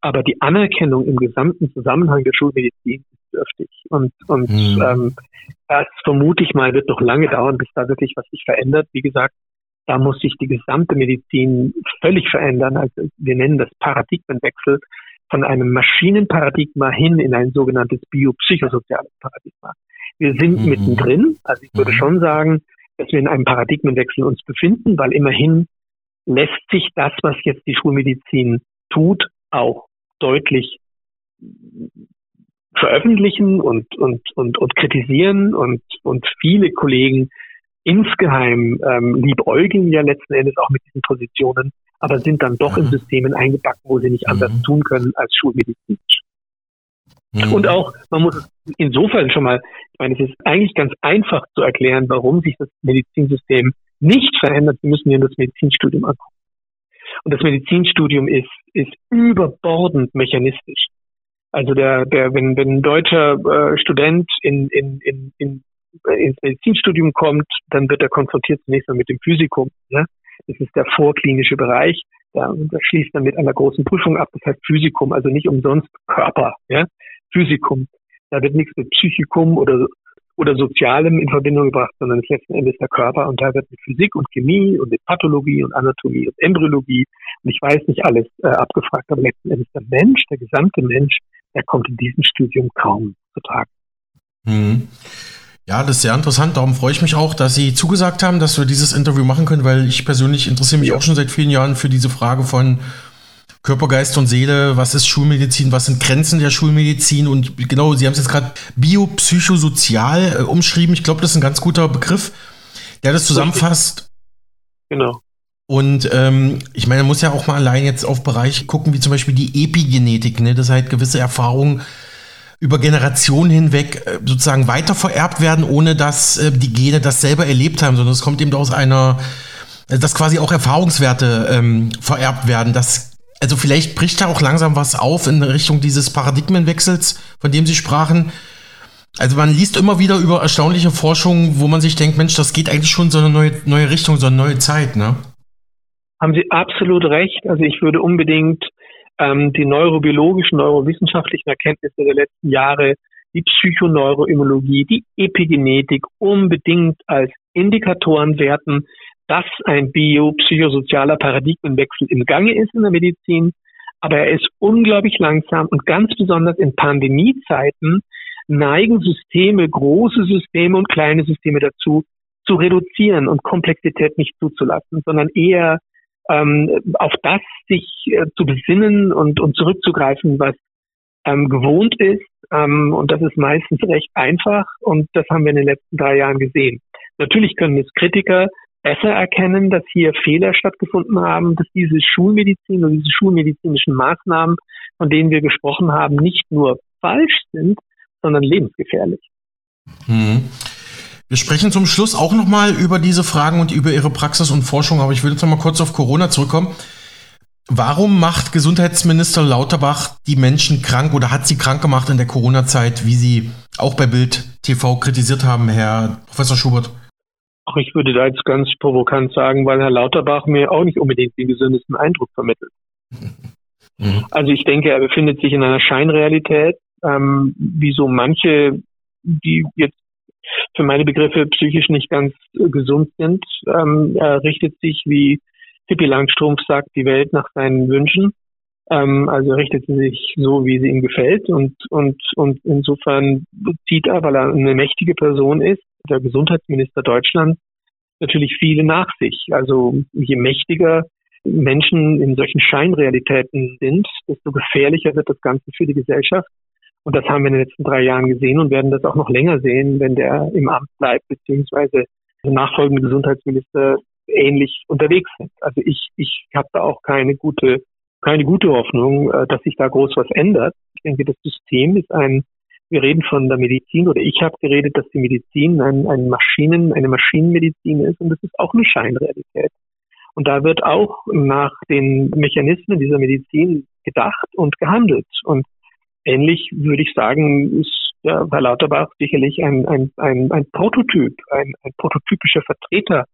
Aber die Anerkennung im gesamten Zusammenhang der Schulmedizin ist dürftig. Und, und mhm. ähm, das vermute ich mal, wird noch lange dauern, bis da wirklich was sich verändert. Wie gesagt, da muss sich die gesamte Medizin völlig verändern. Also wir nennen das Paradigmenwechsel von einem Maschinenparadigma hin in ein sogenanntes biopsychosoziales Paradigma. Wir sind mhm. mittendrin. Also ich würde mhm. schon sagen, dass wir in einem Paradigmenwechsel uns befinden, weil immerhin lässt sich das, was jetzt die Schulmedizin tut, auch deutlich veröffentlichen und, und, und, und kritisieren und, und viele Kollegen insgeheim ähm, liebäugeln ja letzten Endes auch mit diesen Positionen, aber sind dann doch mhm. in Systemen eingebacken, wo sie nicht anders mhm. tun können als Schulmedizin. Mhm. Und auch, man muss insofern schon mal, ich meine, es ist eigentlich ganz einfach zu erklären, warum sich das Medizinsystem nicht verändert. Wir müssen ja das Medizinstudium angucken. Und das Medizinstudium ist, ist überbordend mechanistisch. Also der, der, wenn, wenn ein deutscher äh, Student in, in, in, in, ins Medizinstudium kommt, dann wird er konfrontiert zunächst mal mit dem Physikum. Ne? Das ist der vorklinische Bereich. Da, das schließt dann mit einer großen Prüfung ab. Das heißt Physikum, also nicht umsonst Körper. Ja? Physikum. Da wird nichts mit Psychikum oder, oder Sozialem in Verbindung gebracht, sondern es ist letzten Endes der Körper und da wird mit Physik und Chemie und mit Pathologie und Anatomie und Embryologie und ich weiß nicht alles äh, abgefragt, aber letzten Endes der Mensch, der gesamte Mensch, der kommt in diesem Studium kaum zu Tragen. Mhm. Ja, das ist sehr interessant. Darum freue ich mich auch, dass Sie zugesagt haben, dass wir dieses Interview machen können, weil ich persönlich interessiere mich auch schon seit vielen Jahren für diese Frage von Körper, Geist und Seele, was ist Schulmedizin, was sind Grenzen der Schulmedizin und genau, Sie haben es jetzt gerade biopsychosozial äh, umschrieben. Ich glaube, das ist ein ganz guter Begriff, der das zusammenfasst. Genau. Und ähm, ich meine, man muss ja auch mal allein jetzt auf Bereiche gucken, wie zum Beispiel die Epigenetik, ne? dass halt gewisse Erfahrungen über Generationen hinweg äh, sozusagen weiter vererbt werden, ohne dass äh, die Gene das selber erlebt haben, sondern es kommt eben aus einer, dass quasi auch Erfahrungswerte ähm, vererbt werden. Das also vielleicht bricht da auch langsam was auf in Richtung dieses Paradigmenwechsels, von dem Sie sprachen. Also man liest immer wieder über erstaunliche Forschungen, wo man sich denkt, Mensch, das geht eigentlich schon so eine neue, neue Richtung, so eine neue Zeit, ne? Haben Sie absolut recht. Also ich würde unbedingt ähm, die neurobiologischen, neurowissenschaftlichen Erkenntnisse der letzten Jahre, die Psychoneuroimmunologie, die Epigenetik unbedingt als Indikatoren werten, dass ein biopsychosozialer Paradigmenwechsel im Gange ist in der Medizin, aber er ist unglaublich langsam und ganz besonders in Pandemiezeiten neigen Systeme, große Systeme und kleine Systeme dazu, zu reduzieren und Komplexität nicht zuzulassen, sondern eher ähm, auf das sich äh, zu besinnen und, und zurückzugreifen, was ähm, gewohnt ist. Ähm, und das ist meistens recht einfach und das haben wir in den letzten drei Jahren gesehen. Natürlich können es Kritiker besser erkennen, dass hier Fehler stattgefunden haben, dass diese Schulmedizin und diese schulmedizinischen Maßnahmen, von denen wir gesprochen haben, nicht nur falsch sind, sondern lebensgefährlich. Hm. Wir sprechen zum Schluss auch nochmal über diese Fragen und über Ihre Praxis und Forschung, aber ich will jetzt nochmal kurz auf Corona zurückkommen. Warum macht Gesundheitsminister Lauterbach die Menschen krank oder hat sie krank gemacht in der Corona-Zeit, wie Sie auch bei Bild TV kritisiert haben, Herr Professor Schubert? Ach, ich würde da jetzt ganz provokant sagen, weil Herr Lauterbach mir auch nicht unbedingt den gesündesten Eindruck vermittelt. (laughs) Mhm. Also ich denke, er befindet sich in einer Scheinrealität, ähm, wie so manche, die jetzt für meine Begriffe psychisch nicht ganz äh, gesund sind. Ähm, er richtet sich, wie Pippi Langstrumpf sagt, die Welt nach seinen Wünschen. Ähm, also richtet sie sich so, wie sie ihm gefällt und, und, und insofern zieht er, weil er eine mächtige Person ist, der Gesundheitsminister Deutschlands, natürlich viele nach sich. Also je mächtiger Menschen in solchen Scheinrealitäten sind, desto gefährlicher wird das Ganze für die Gesellschaft. Und das haben wir in den letzten drei Jahren gesehen und werden das auch noch länger sehen, wenn der im Amt bleibt, beziehungsweise nachfolgende Gesundheitsminister ähnlich unterwegs sind. Also ich, ich habe da auch keine gute, keine gute Hoffnung, äh, dass sich da groß was ändert. Ich denke, das System ist ein, wir reden von der Medizin oder ich habe geredet, dass die Medizin ein, ein Maschinen, eine Maschinenmedizin ist und das ist auch eine Scheinrealität. Und da wird auch nach den Mechanismen dieser Medizin gedacht und gehandelt. Und ähnlich würde ich sagen, ist der Herr Lauterbach sicherlich ein, ein, ein, ein Prototyp, ein, ein prototypischer Vertreter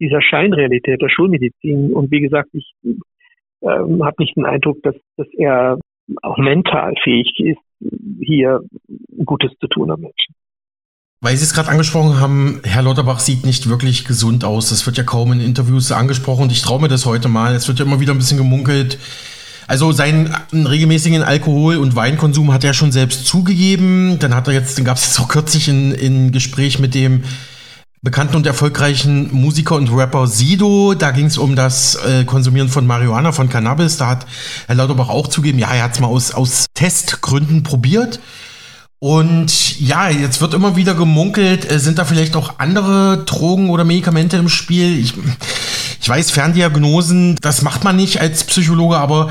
dieser Scheinrealität der Schulmedizin. Und wie gesagt, ich ähm, habe nicht den Eindruck, dass, dass er auch mental fähig ist, hier Gutes zu tun am Menschen. Weil Sie es gerade angesprochen haben, Herr Lauterbach sieht nicht wirklich gesund aus. Das wird ja kaum in Interviews angesprochen und ich traue mir das heute mal. Es wird ja immer wieder ein bisschen gemunkelt. Also seinen regelmäßigen Alkohol- und Weinkonsum hat er schon selbst zugegeben. Dann hat er jetzt, dann gab es jetzt auch kürzlich ein, ein Gespräch mit dem bekannten und erfolgreichen Musiker und Rapper Sido. Da ging es um das äh, Konsumieren von Marihuana, von Cannabis. Da hat Herr Lauterbach auch zugeben, ja, er hat es mal aus, aus Testgründen probiert. Und ja, jetzt wird immer wieder gemunkelt, äh, sind da vielleicht auch andere Drogen oder Medikamente im Spiel? Ich, ich weiß, Ferndiagnosen, das macht man nicht als Psychologe, aber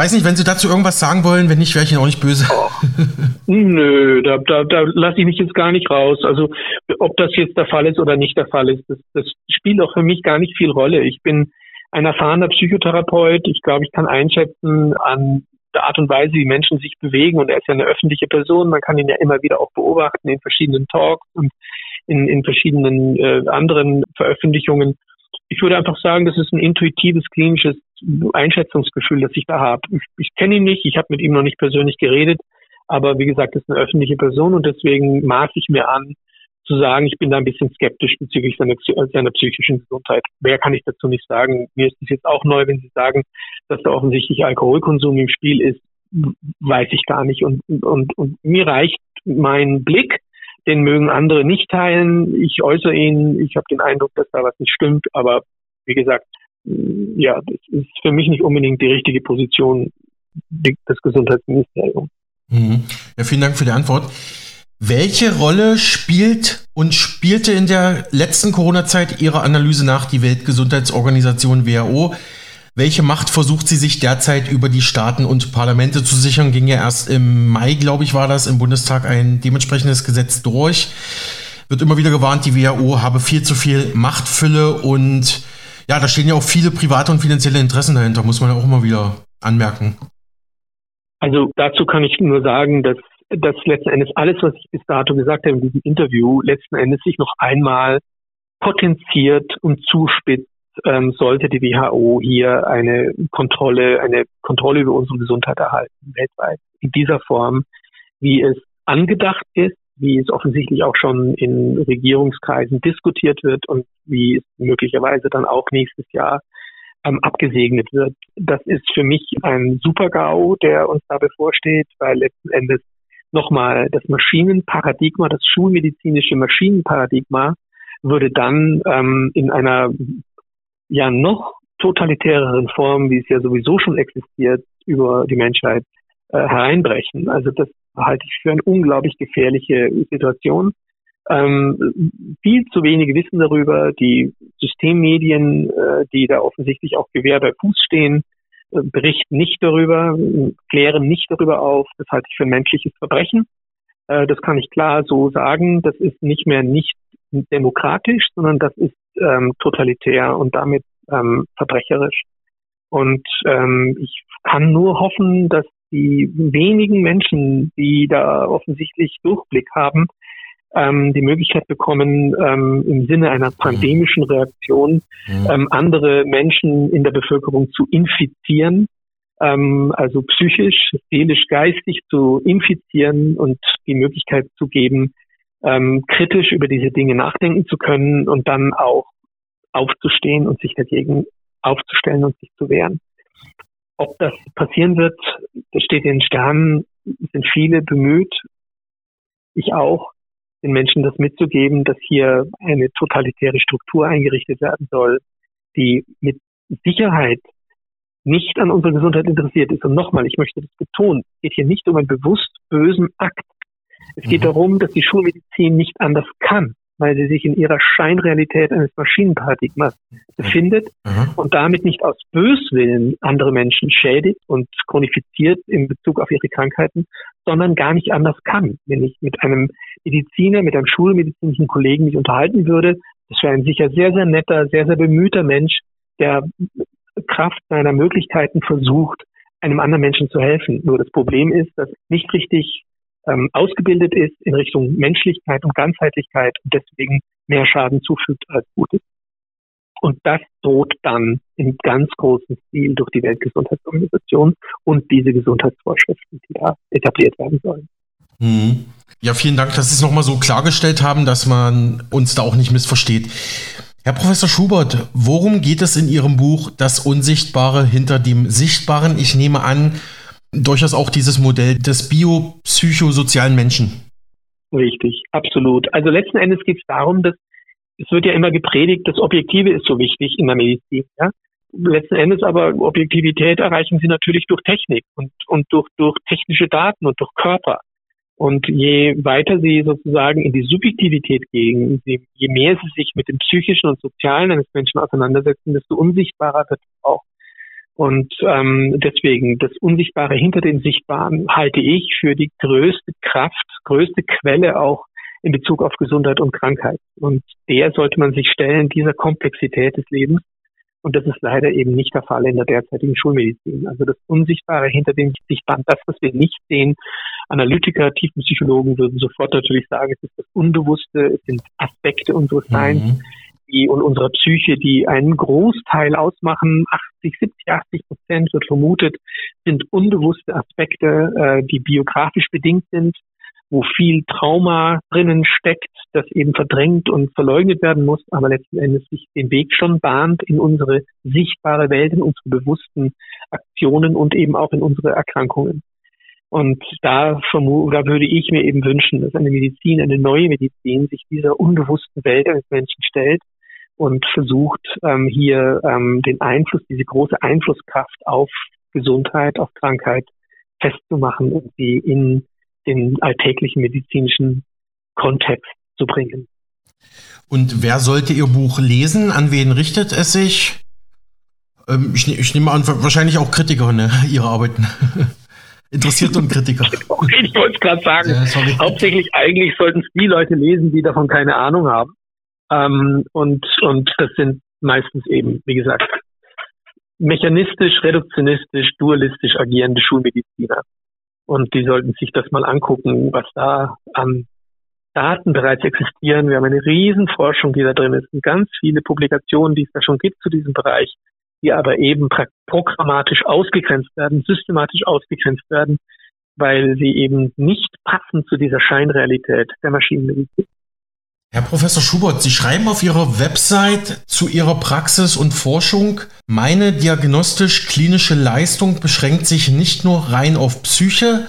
weiß nicht, wenn Sie dazu irgendwas sagen wollen, wenn nicht, wäre ich Ihnen auch nicht böse. Oh. Nö, da, da, da lasse ich mich jetzt gar nicht raus. Also ob das jetzt der Fall ist oder nicht der Fall ist, das, das spielt auch für mich gar nicht viel Rolle. Ich bin ein erfahrener Psychotherapeut. Ich glaube, ich kann einschätzen an der Art und Weise, wie Menschen sich bewegen. Und er ist ja eine öffentliche Person. Man kann ihn ja immer wieder auch beobachten in verschiedenen Talks und in, in verschiedenen äh, anderen Veröffentlichungen. Ich würde einfach sagen, das ist ein intuitives, klinisches Einschätzungsgefühl, das ich da habe. Ich, ich kenne ihn nicht, ich habe mit ihm noch nicht persönlich geredet, aber wie gesagt, das ist eine öffentliche Person und deswegen maße ich mir an, zu sagen, ich bin da ein bisschen skeptisch bezüglich seiner, seiner psychischen Gesundheit. Mehr kann ich dazu nicht sagen. Mir ist es jetzt auch neu, wenn Sie sagen, dass da offensichtlich Alkoholkonsum im Spiel ist, weiß ich gar nicht. Und, und, und mir reicht mein Blick, den mögen andere nicht teilen. Ich äußere ihn, ich habe den Eindruck, dass da was nicht stimmt, aber wie gesagt, ja, das ist für mich nicht unbedingt die richtige Position des Gesundheitsministeriums. Mhm. Ja, vielen Dank für die Antwort. Welche Rolle spielt und spielte in der letzten Corona-Zeit Ihrer Analyse nach die Weltgesundheitsorganisation WHO? Welche Macht versucht sie sich derzeit über die Staaten und Parlamente zu sichern? Ging ja erst im Mai, glaube ich, war das im Bundestag ein dementsprechendes Gesetz durch. Wird immer wieder gewarnt, die WHO habe viel zu viel Machtfülle und ja, da stehen ja auch viele private und finanzielle Interessen dahinter, muss man ja auch immer wieder anmerken. Also dazu kann ich nur sagen, dass dass letzten Endes alles, was ich bis dato gesagt habe in diesem Interview, letzten Endes sich noch einmal potenziert und zuspitzt, ähm, sollte die WHO hier eine Kontrolle, eine Kontrolle über unsere Gesundheit erhalten, weltweit. In dieser Form, wie es angedacht ist, wie es offensichtlich auch schon in Regierungskreisen diskutiert wird und wie es möglicherweise dann auch nächstes Jahr ähm, abgesegnet wird. Das ist für mich ein Super-GAU, der uns da bevorsteht, weil letzten Endes nochmal das Maschinenparadigma, das schulmedizinische Maschinenparadigma würde dann ähm, in einer ja noch totalitäreren Form, wie es ja sowieso schon existiert, über die Menschheit äh, hereinbrechen. Also das halte ich für eine unglaublich gefährliche Situation. Ähm, viel zu wenige wissen darüber. Die Systemmedien, äh, die da offensichtlich auch Gewehr bei Fuß stehen, äh, berichten nicht darüber, klären nicht darüber auf. Das halte ich für ein menschliches Verbrechen. Äh, das kann ich klar so sagen. Das ist nicht mehr nicht demokratisch, sondern das ist ähm, totalitär und damit ähm, verbrecherisch. Und ähm, ich kann nur hoffen, dass die wenigen Menschen, die da offensichtlich Durchblick haben, ähm, die Möglichkeit bekommen, ähm, im Sinne einer pandemischen Reaktion mhm. ähm, andere Menschen in der Bevölkerung zu infizieren, ähm, also psychisch, seelisch, geistig zu infizieren und die Möglichkeit zu geben, ähm, kritisch über diese Dinge nachdenken zu können und dann auch aufzustehen und sich dagegen aufzustellen und sich zu wehren. Ob das passieren wird, das steht in den Sternen, sind viele bemüht, ich auch, den Menschen das mitzugeben, dass hier eine totalitäre Struktur eingerichtet werden soll, die mit Sicherheit nicht an unserer Gesundheit interessiert ist. Und nochmal, ich möchte das betonen, es geht hier nicht um einen bewusst bösen Akt. Es geht mhm. darum, dass die Schulmedizin nicht anders kann weil sie sich in ihrer Scheinrealität eines Maschinenparadigmas befindet mhm. und damit nicht aus Böswillen andere Menschen schädigt und chronifiziert in Bezug auf ihre Krankheiten, sondern gar nicht anders kann. Wenn ich mit einem Mediziner, mit einem schulmedizinischen Kollegen mich unterhalten würde, das wäre ein sicher sehr, sehr netter, sehr, sehr bemühter Mensch, der Kraft seiner Möglichkeiten versucht, einem anderen Menschen zu helfen. Nur das Problem ist, dass nicht richtig ähm, ausgebildet ist in Richtung Menschlichkeit und Ganzheitlichkeit und deswegen mehr Schaden zufügt als Gutes. Und das droht dann im ganz großen Stil durch die Weltgesundheitsorganisation und diese Gesundheitsvorschriften, die da etabliert werden sollen. Mhm. Ja, vielen Dank, dass Sie es nochmal so klargestellt haben, dass man uns da auch nicht missversteht. Herr Professor Schubert, worum geht es in Ihrem Buch Das Unsichtbare hinter dem Sichtbaren? Ich nehme an, durchaus auch dieses Modell des biopsychosozialen Menschen. Richtig, absolut. Also letzten Endes geht es darum, dass es wird ja immer gepredigt, das Objektive ist so wichtig in der Medizin. Ja? Letzten Endes aber Objektivität erreichen sie natürlich durch Technik und, und durch, durch technische Daten und durch Körper. Und je weiter sie sozusagen in die Subjektivität gehen, je mehr sie sich mit dem psychischen und sozialen eines Menschen auseinandersetzen, desto unsichtbarer wird es auch. Und ähm, deswegen das Unsichtbare hinter dem Sichtbaren halte ich für die größte Kraft, größte Quelle auch in Bezug auf Gesundheit und Krankheit. Und der sollte man sich stellen, dieser Komplexität des Lebens. Und das ist leider eben nicht der Fall in der derzeitigen Schulmedizin. Also das Unsichtbare hinter dem Sichtbaren, das, was wir nicht sehen. Analytiker, Tiefenpsychologen würden sofort natürlich sagen, es ist das Unbewusste, es sind Aspekte unseres Seins. Mhm die und unserer Psyche, die einen Großteil ausmachen, 80, 70, 80 Prozent wird vermutet, sind unbewusste Aspekte, äh, die biografisch bedingt sind, wo viel Trauma drinnen steckt, das eben verdrängt und verleugnet werden muss, aber letzten Endes sich den Weg schon bahnt in unsere sichtbare Welt, in unsere bewussten Aktionen und eben auch in unsere Erkrankungen. Und da, da würde ich mir eben wünschen, dass eine Medizin, eine neue Medizin sich dieser unbewussten Welt eines Menschen stellt und versucht ähm, hier ähm, den Einfluss, diese große Einflusskraft auf Gesundheit, auf Krankheit festzumachen und sie in den alltäglichen medizinischen Kontext zu bringen. Und wer sollte Ihr Buch lesen? An wen richtet es sich? Ähm, ich, ich, nehme an, wahrscheinlich auch Kritiker, ne? (laughs) Ihre Arbeiten. (laughs) Interessierte und Kritiker. (laughs) okay, ich wollte es gerade sagen. Ja, Hauptsächlich eigentlich sollten es die Leute lesen, die davon keine Ahnung haben. Ähm, und, und das sind meistens eben, wie gesagt, mechanistisch, reduktionistisch, dualistisch agierende Schulmediziner. Und die sollten sich das mal angucken, was da an Daten bereits existieren. Wir haben eine Riesenforschung, die da drin ist, und ganz viele Publikationen, die es da schon gibt zu diesem Bereich, die aber eben programmatisch ausgegrenzt werden, systematisch ausgegrenzt werden, weil sie eben nicht passen zu dieser Scheinrealität der Maschinenmedizin. Herr Professor Schubert, Sie schreiben auf Ihrer Website zu Ihrer Praxis und Forschung, meine diagnostisch-klinische Leistung beschränkt sich nicht nur rein auf Psyche,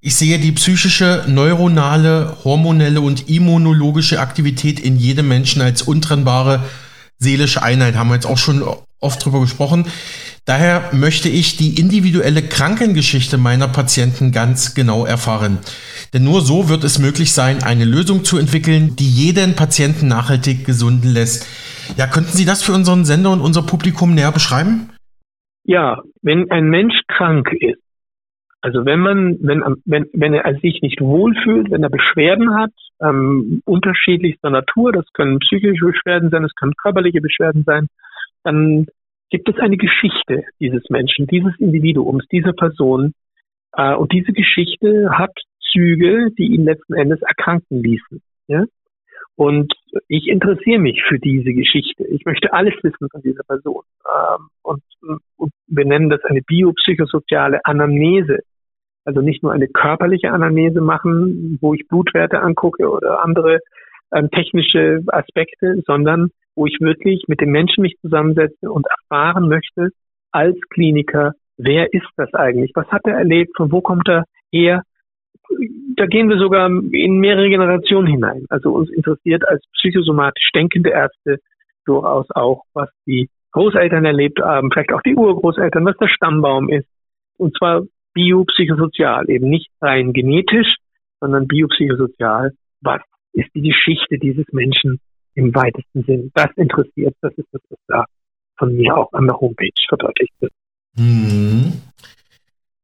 Ich sehe die psychische, neuronale, hormonelle und immunologische Aktivität in jedem Menschen als untrennbare seelische Einheit. Haben wir jetzt auch schon oft drüber gesprochen. Daher möchte ich die individuelle Krankengeschichte meiner Patienten ganz genau erfahren. Denn nur so wird es möglich sein, eine Lösung zu entwickeln, die jeden Patienten nachhaltig gesunden lässt. Ja, könnten Sie das für unseren Sender und unser Publikum näher beschreiben? Ja, wenn ein Mensch krank ist, also wenn man, wenn, wenn, wenn er sich nicht wohlfühlt, wenn er Beschwerden hat, ähm, unterschiedlichster Natur, das können psychische Beschwerden sein, das können körperliche Beschwerden sein, dann gibt es eine Geschichte dieses Menschen, dieses Individuums, dieser Person. Äh, und diese Geschichte hat Züge, die ihn letzten Endes erkranken ließen. Ja? Und ich interessiere mich für diese Geschichte. Ich möchte alles wissen von dieser Person. Ähm, und, und wir nennen das eine biopsychosoziale Anamnese. Also nicht nur eine körperliche Anamnese machen, wo ich Blutwerte angucke oder andere ähm, technische Aspekte, sondern wo ich wirklich mit dem Menschen mich zusammensetze und erfahren möchte als Kliniker, wer ist das eigentlich? Was hat er erlebt? Von wo kommt er her? Da gehen wir sogar in mehrere Generationen hinein. Also uns interessiert als psychosomatisch denkende Ärzte durchaus auch, was die Großeltern erlebt haben, vielleicht auch die Urgroßeltern, was der Stammbaum ist. Und zwar biopsychosozial, eben nicht rein genetisch, sondern biopsychosozial. Was ist die Geschichte dieses Menschen im weitesten Sinn? Das interessiert, das ist das, was da von mir auch an der Homepage verdeutlicht wird. Hm.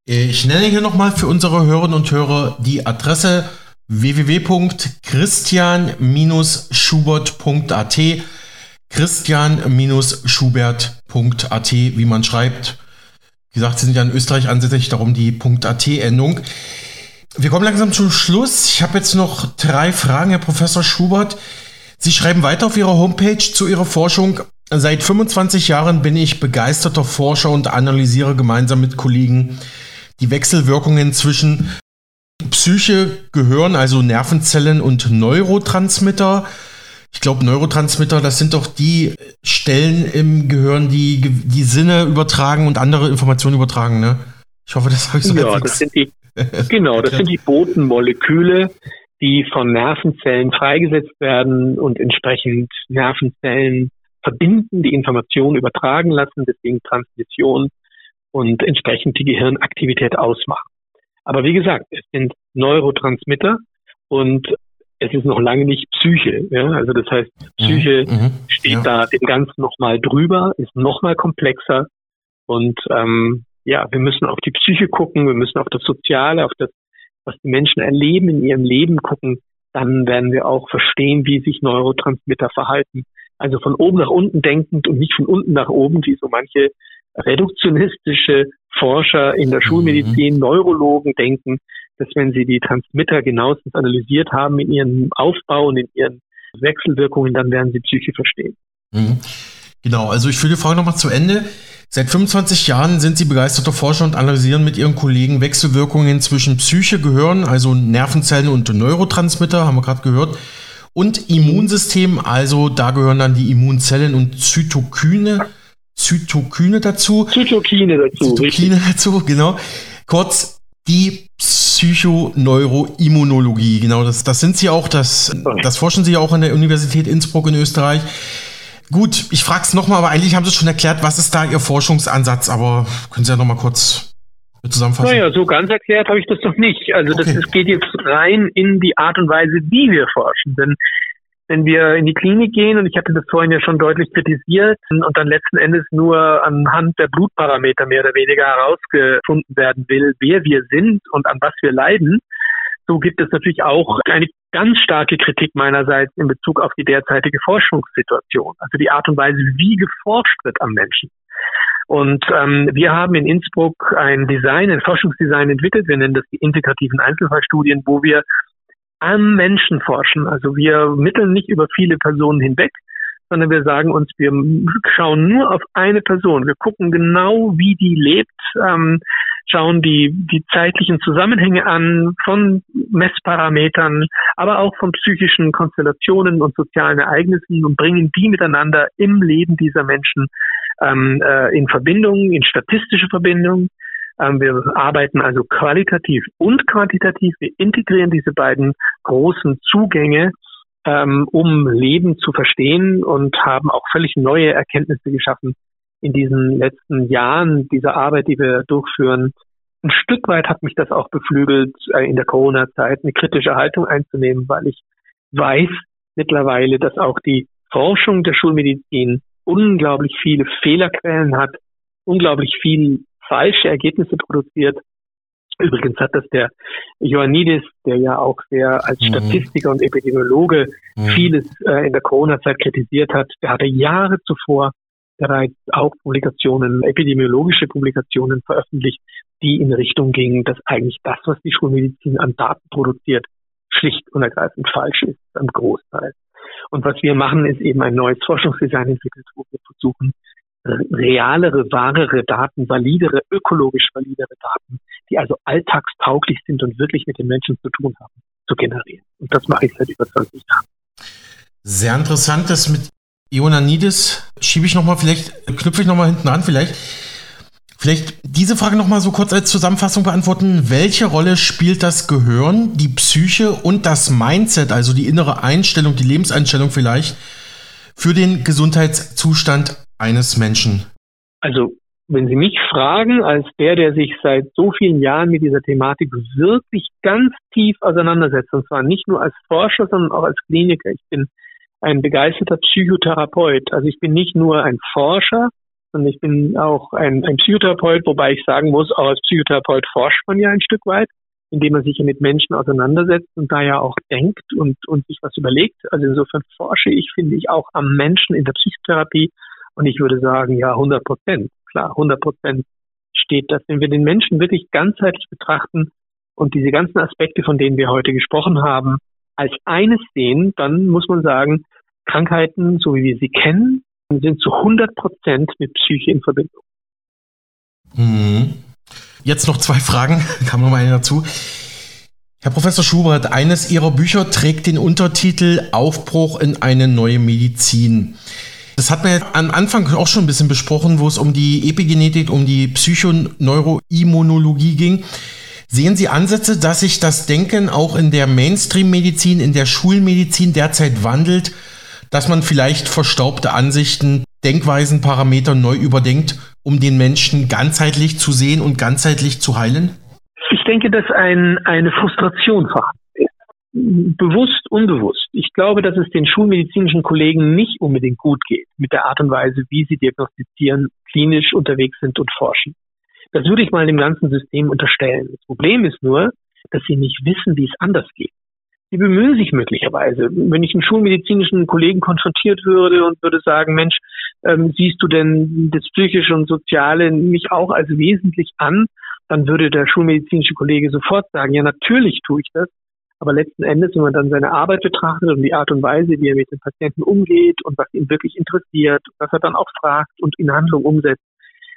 Ich nenne hier nochmal für unsere Hörerinnen und Hörer die Adresse www.christian-schubert.at christian-schubert.at, wie man schreibt. Wie gesagt, Sie sind ja in Österreich ansässig, darum die .at-Endung. Wir kommen langsam zum Schluss. Ich habe jetzt noch drei Fragen, Herr Professor Schubert. Sie schreiben weiter auf Ihrer Homepage zu Ihrer Forschung. Seit 25 Jahren bin ich begeisterter Forscher und analysiere gemeinsam mit Kollegen die Wechselwirkungen zwischen Psyche, Gehirn, also Nervenzellen und Neurotransmitter ich glaube, Neurotransmitter, das sind doch die Stellen im Gehirn, die die Sinne übertragen und andere Informationen übertragen, ne? Ich hoffe, das habe ich so Ja, das sind die, (laughs) genau, das sind die Botenmoleküle, die von Nervenzellen freigesetzt werden und entsprechend Nervenzellen verbinden, die Informationen übertragen lassen, deswegen Transmission und entsprechend die Gehirnaktivität ausmachen. Aber wie gesagt, es sind Neurotransmitter und es ist noch lange nicht Psyche. Ja? Also das heißt, Psyche mhm. mhm. steht ja. da dem Ganzen nochmal drüber, ist nochmal komplexer. Und ähm, ja, wir müssen auf die Psyche gucken, wir müssen auf das Soziale, auf das, was die Menschen erleben in ihrem Leben gucken. Dann werden wir auch verstehen, wie sich Neurotransmitter verhalten. Also von oben nach unten denkend und nicht von unten nach oben, wie so manche reduktionistische Forscher in der mhm. Schulmedizin, mhm. Neurologen denken, dass wenn Sie die Transmitter genauestens analysiert haben in ihrem Aufbau und in ihren Wechselwirkungen, dann werden Sie Psyche verstehen. Mhm. Genau, also ich führe die Frage nochmal zu Ende. Seit 25 Jahren sind Sie begeisterter Forscher und analysieren mit Ihren Kollegen Wechselwirkungen zwischen Psyche, Gehirn, also Nervenzellen und Neurotransmitter, haben wir gerade gehört, und Immunsystem, also da gehören dann die Immunzellen und Zytokine, Zytokine dazu. Zytokine dazu. Zytokine dazu, genau. Kurz, die Psychoneuroimmunologie, genau, das, das sind sie auch, das, das forschen sie auch an der Universität Innsbruck in Österreich. Gut, ich frage es nochmal, aber eigentlich haben Sie schon erklärt, was ist da Ihr Forschungsansatz, aber können Sie ja nochmal kurz zusammenfassen? Naja, so ganz erklärt habe ich das doch nicht. Also okay. das, das geht jetzt rein in die Art und Weise, wie wir forschen. Denn wenn wir in die Klinik gehen, und ich hatte das vorhin ja schon deutlich kritisiert, und dann letzten Endes nur anhand der Blutparameter mehr oder weniger herausgefunden werden will, wer wir sind und an was wir leiden, so gibt es natürlich auch eine ganz starke Kritik meinerseits in Bezug auf die derzeitige Forschungssituation, also die Art und Weise, wie geforscht wird am Menschen. Und ähm, wir haben in Innsbruck ein Design, ein Forschungsdesign entwickelt. Wir nennen das die integrativen Einzelfallstudien, wo wir am Menschen forschen. Also wir mitteln nicht über viele Personen hinweg, sondern wir sagen uns, wir schauen nur auf eine Person. Wir gucken genau, wie die lebt, ähm, schauen die, die zeitlichen Zusammenhänge an von Messparametern, aber auch von psychischen Konstellationen und sozialen Ereignissen und bringen die miteinander im Leben dieser Menschen ähm, äh, in Verbindung, in statistische Verbindung Ähm, wir arbeiten also qualitativ und quantitativ. Wir integrieren diese beiden großen Zugänge, ähm, um Leben zu verstehen und haben auch völlig neue Erkenntnisse geschaffen in diesen letzten Jahren dieser Arbeit, die wir durchführen. Ein Stück weit hat mich das auch beflügelt, äh, in der Corona-Zeit eine kritische Haltung einzunehmen, weil ich weiß mittlerweile, dass auch die Forschung der Schulmedizin unglaublich viele Fehlerquellen hat, unglaublich viel falsche Ergebnisse produziert. Übrigens hat das der Ioannidis, der ja auch sehr als mhm. Statistiker und Epidemiologe mhm. vieles äh, in der Corona-Zeit kritisiert hat, der hatte Jahre zuvor bereits auch Publikationen, epidemiologische Publikationen veröffentlicht, die in Richtung gingen, dass eigentlich das, was die Schulmedizin an Daten produziert, schlicht und ergreifend falsch ist, am Großteil. Und was wir machen, ist eben ein neues Forschungsdesign entwickelt, wo wir versuchen, realere, wahrere Daten, validere, ökologisch validere Daten, die also alltagstauglich sind und wirklich mit den Menschen zu tun haben, zu generieren. Und das mache ich seit über 20 Jahren. Sehr interessant, das mit Ionanides schiebe ich nochmal, vielleicht knüpfe ich nochmal hinten an, vielleicht. Vielleicht diese Frage nochmal so kurz als Zusammenfassung beantworten. Welche Rolle spielt das Gehirn, die Psyche und das Mindset, also die innere Einstellung, die Lebenseinstellung vielleicht, für den Gesundheitszustand eines Menschen? Also, wenn Sie mich fragen, als der, der sich seit so vielen Jahren mit dieser Thematik wirklich ganz tief auseinandersetzt, und zwar nicht nur als Forscher, sondern auch als Kliniker. Ich bin ein begeisterter Psychotherapeut. Also ich bin nicht nur ein Forscher, sondern ich bin auch ein, ein Psychotherapeut, wobei ich sagen muss, auch als Psychotherapeut forscht man ja ein Stück weit, indem man sich ja mit Menschen auseinandersetzt und da ja auch denkt und, und sich was überlegt. Also insofern forsche ich, finde ich, auch am Menschen in der Psychotherapie und ich würde sagen, ja, 100 Prozent, klar, 100 Prozent steht das. Wenn wir den Menschen wirklich ganzheitlich betrachten und diese ganzen Aspekte, von denen wir heute gesprochen haben, als eines sehen, dann muss man sagen, Krankheiten, so wie wir sie kennen, sind zu 100 Prozent mit Psyche in Verbindung. Mhm. Jetzt noch zwei Fragen, (laughs) kam noch mal eine dazu. Herr Professor Schubert, eines Ihrer Bücher trägt den Untertitel Aufbruch in eine neue Medizin. Das hat man am Anfang auch schon ein bisschen besprochen, wo es um die Epigenetik, um die Psychoneuroimmunologie ging. Sehen Sie Ansätze, dass sich das Denken auch in der Mainstream-Medizin, in der Schulmedizin derzeit wandelt, dass man vielleicht verstaubte Ansichten, Denkweisen, Parameter neu überdenkt, um den Menschen ganzheitlich zu sehen und ganzheitlich zu heilen? Ich denke, dass ein, eine Frustration vorhanden bewusst, unbewusst. Ich glaube, dass es den schulmedizinischen Kollegen nicht unbedingt gut geht mit der Art und Weise, wie sie diagnostizieren, klinisch unterwegs sind und forschen. Das würde ich mal dem ganzen System unterstellen. Das Problem ist nur, dass sie nicht wissen, wie es anders geht. Sie bemühen sich möglicherweise. Wenn ich einen schulmedizinischen Kollegen konfrontiert würde und würde sagen, Mensch, ähm, siehst du denn das Psychische und Soziale nicht auch als wesentlich an, dann würde der schulmedizinische Kollege sofort sagen, ja, natürlich tue ich das. Aber letzten Endes, wenn man dann seine Arbeit betrachtet und die Art und Weise, wie er mit den Patienten umgeht und was ihn wirklich interessiert, was er dann auch fragt und in Handlung umsetzt,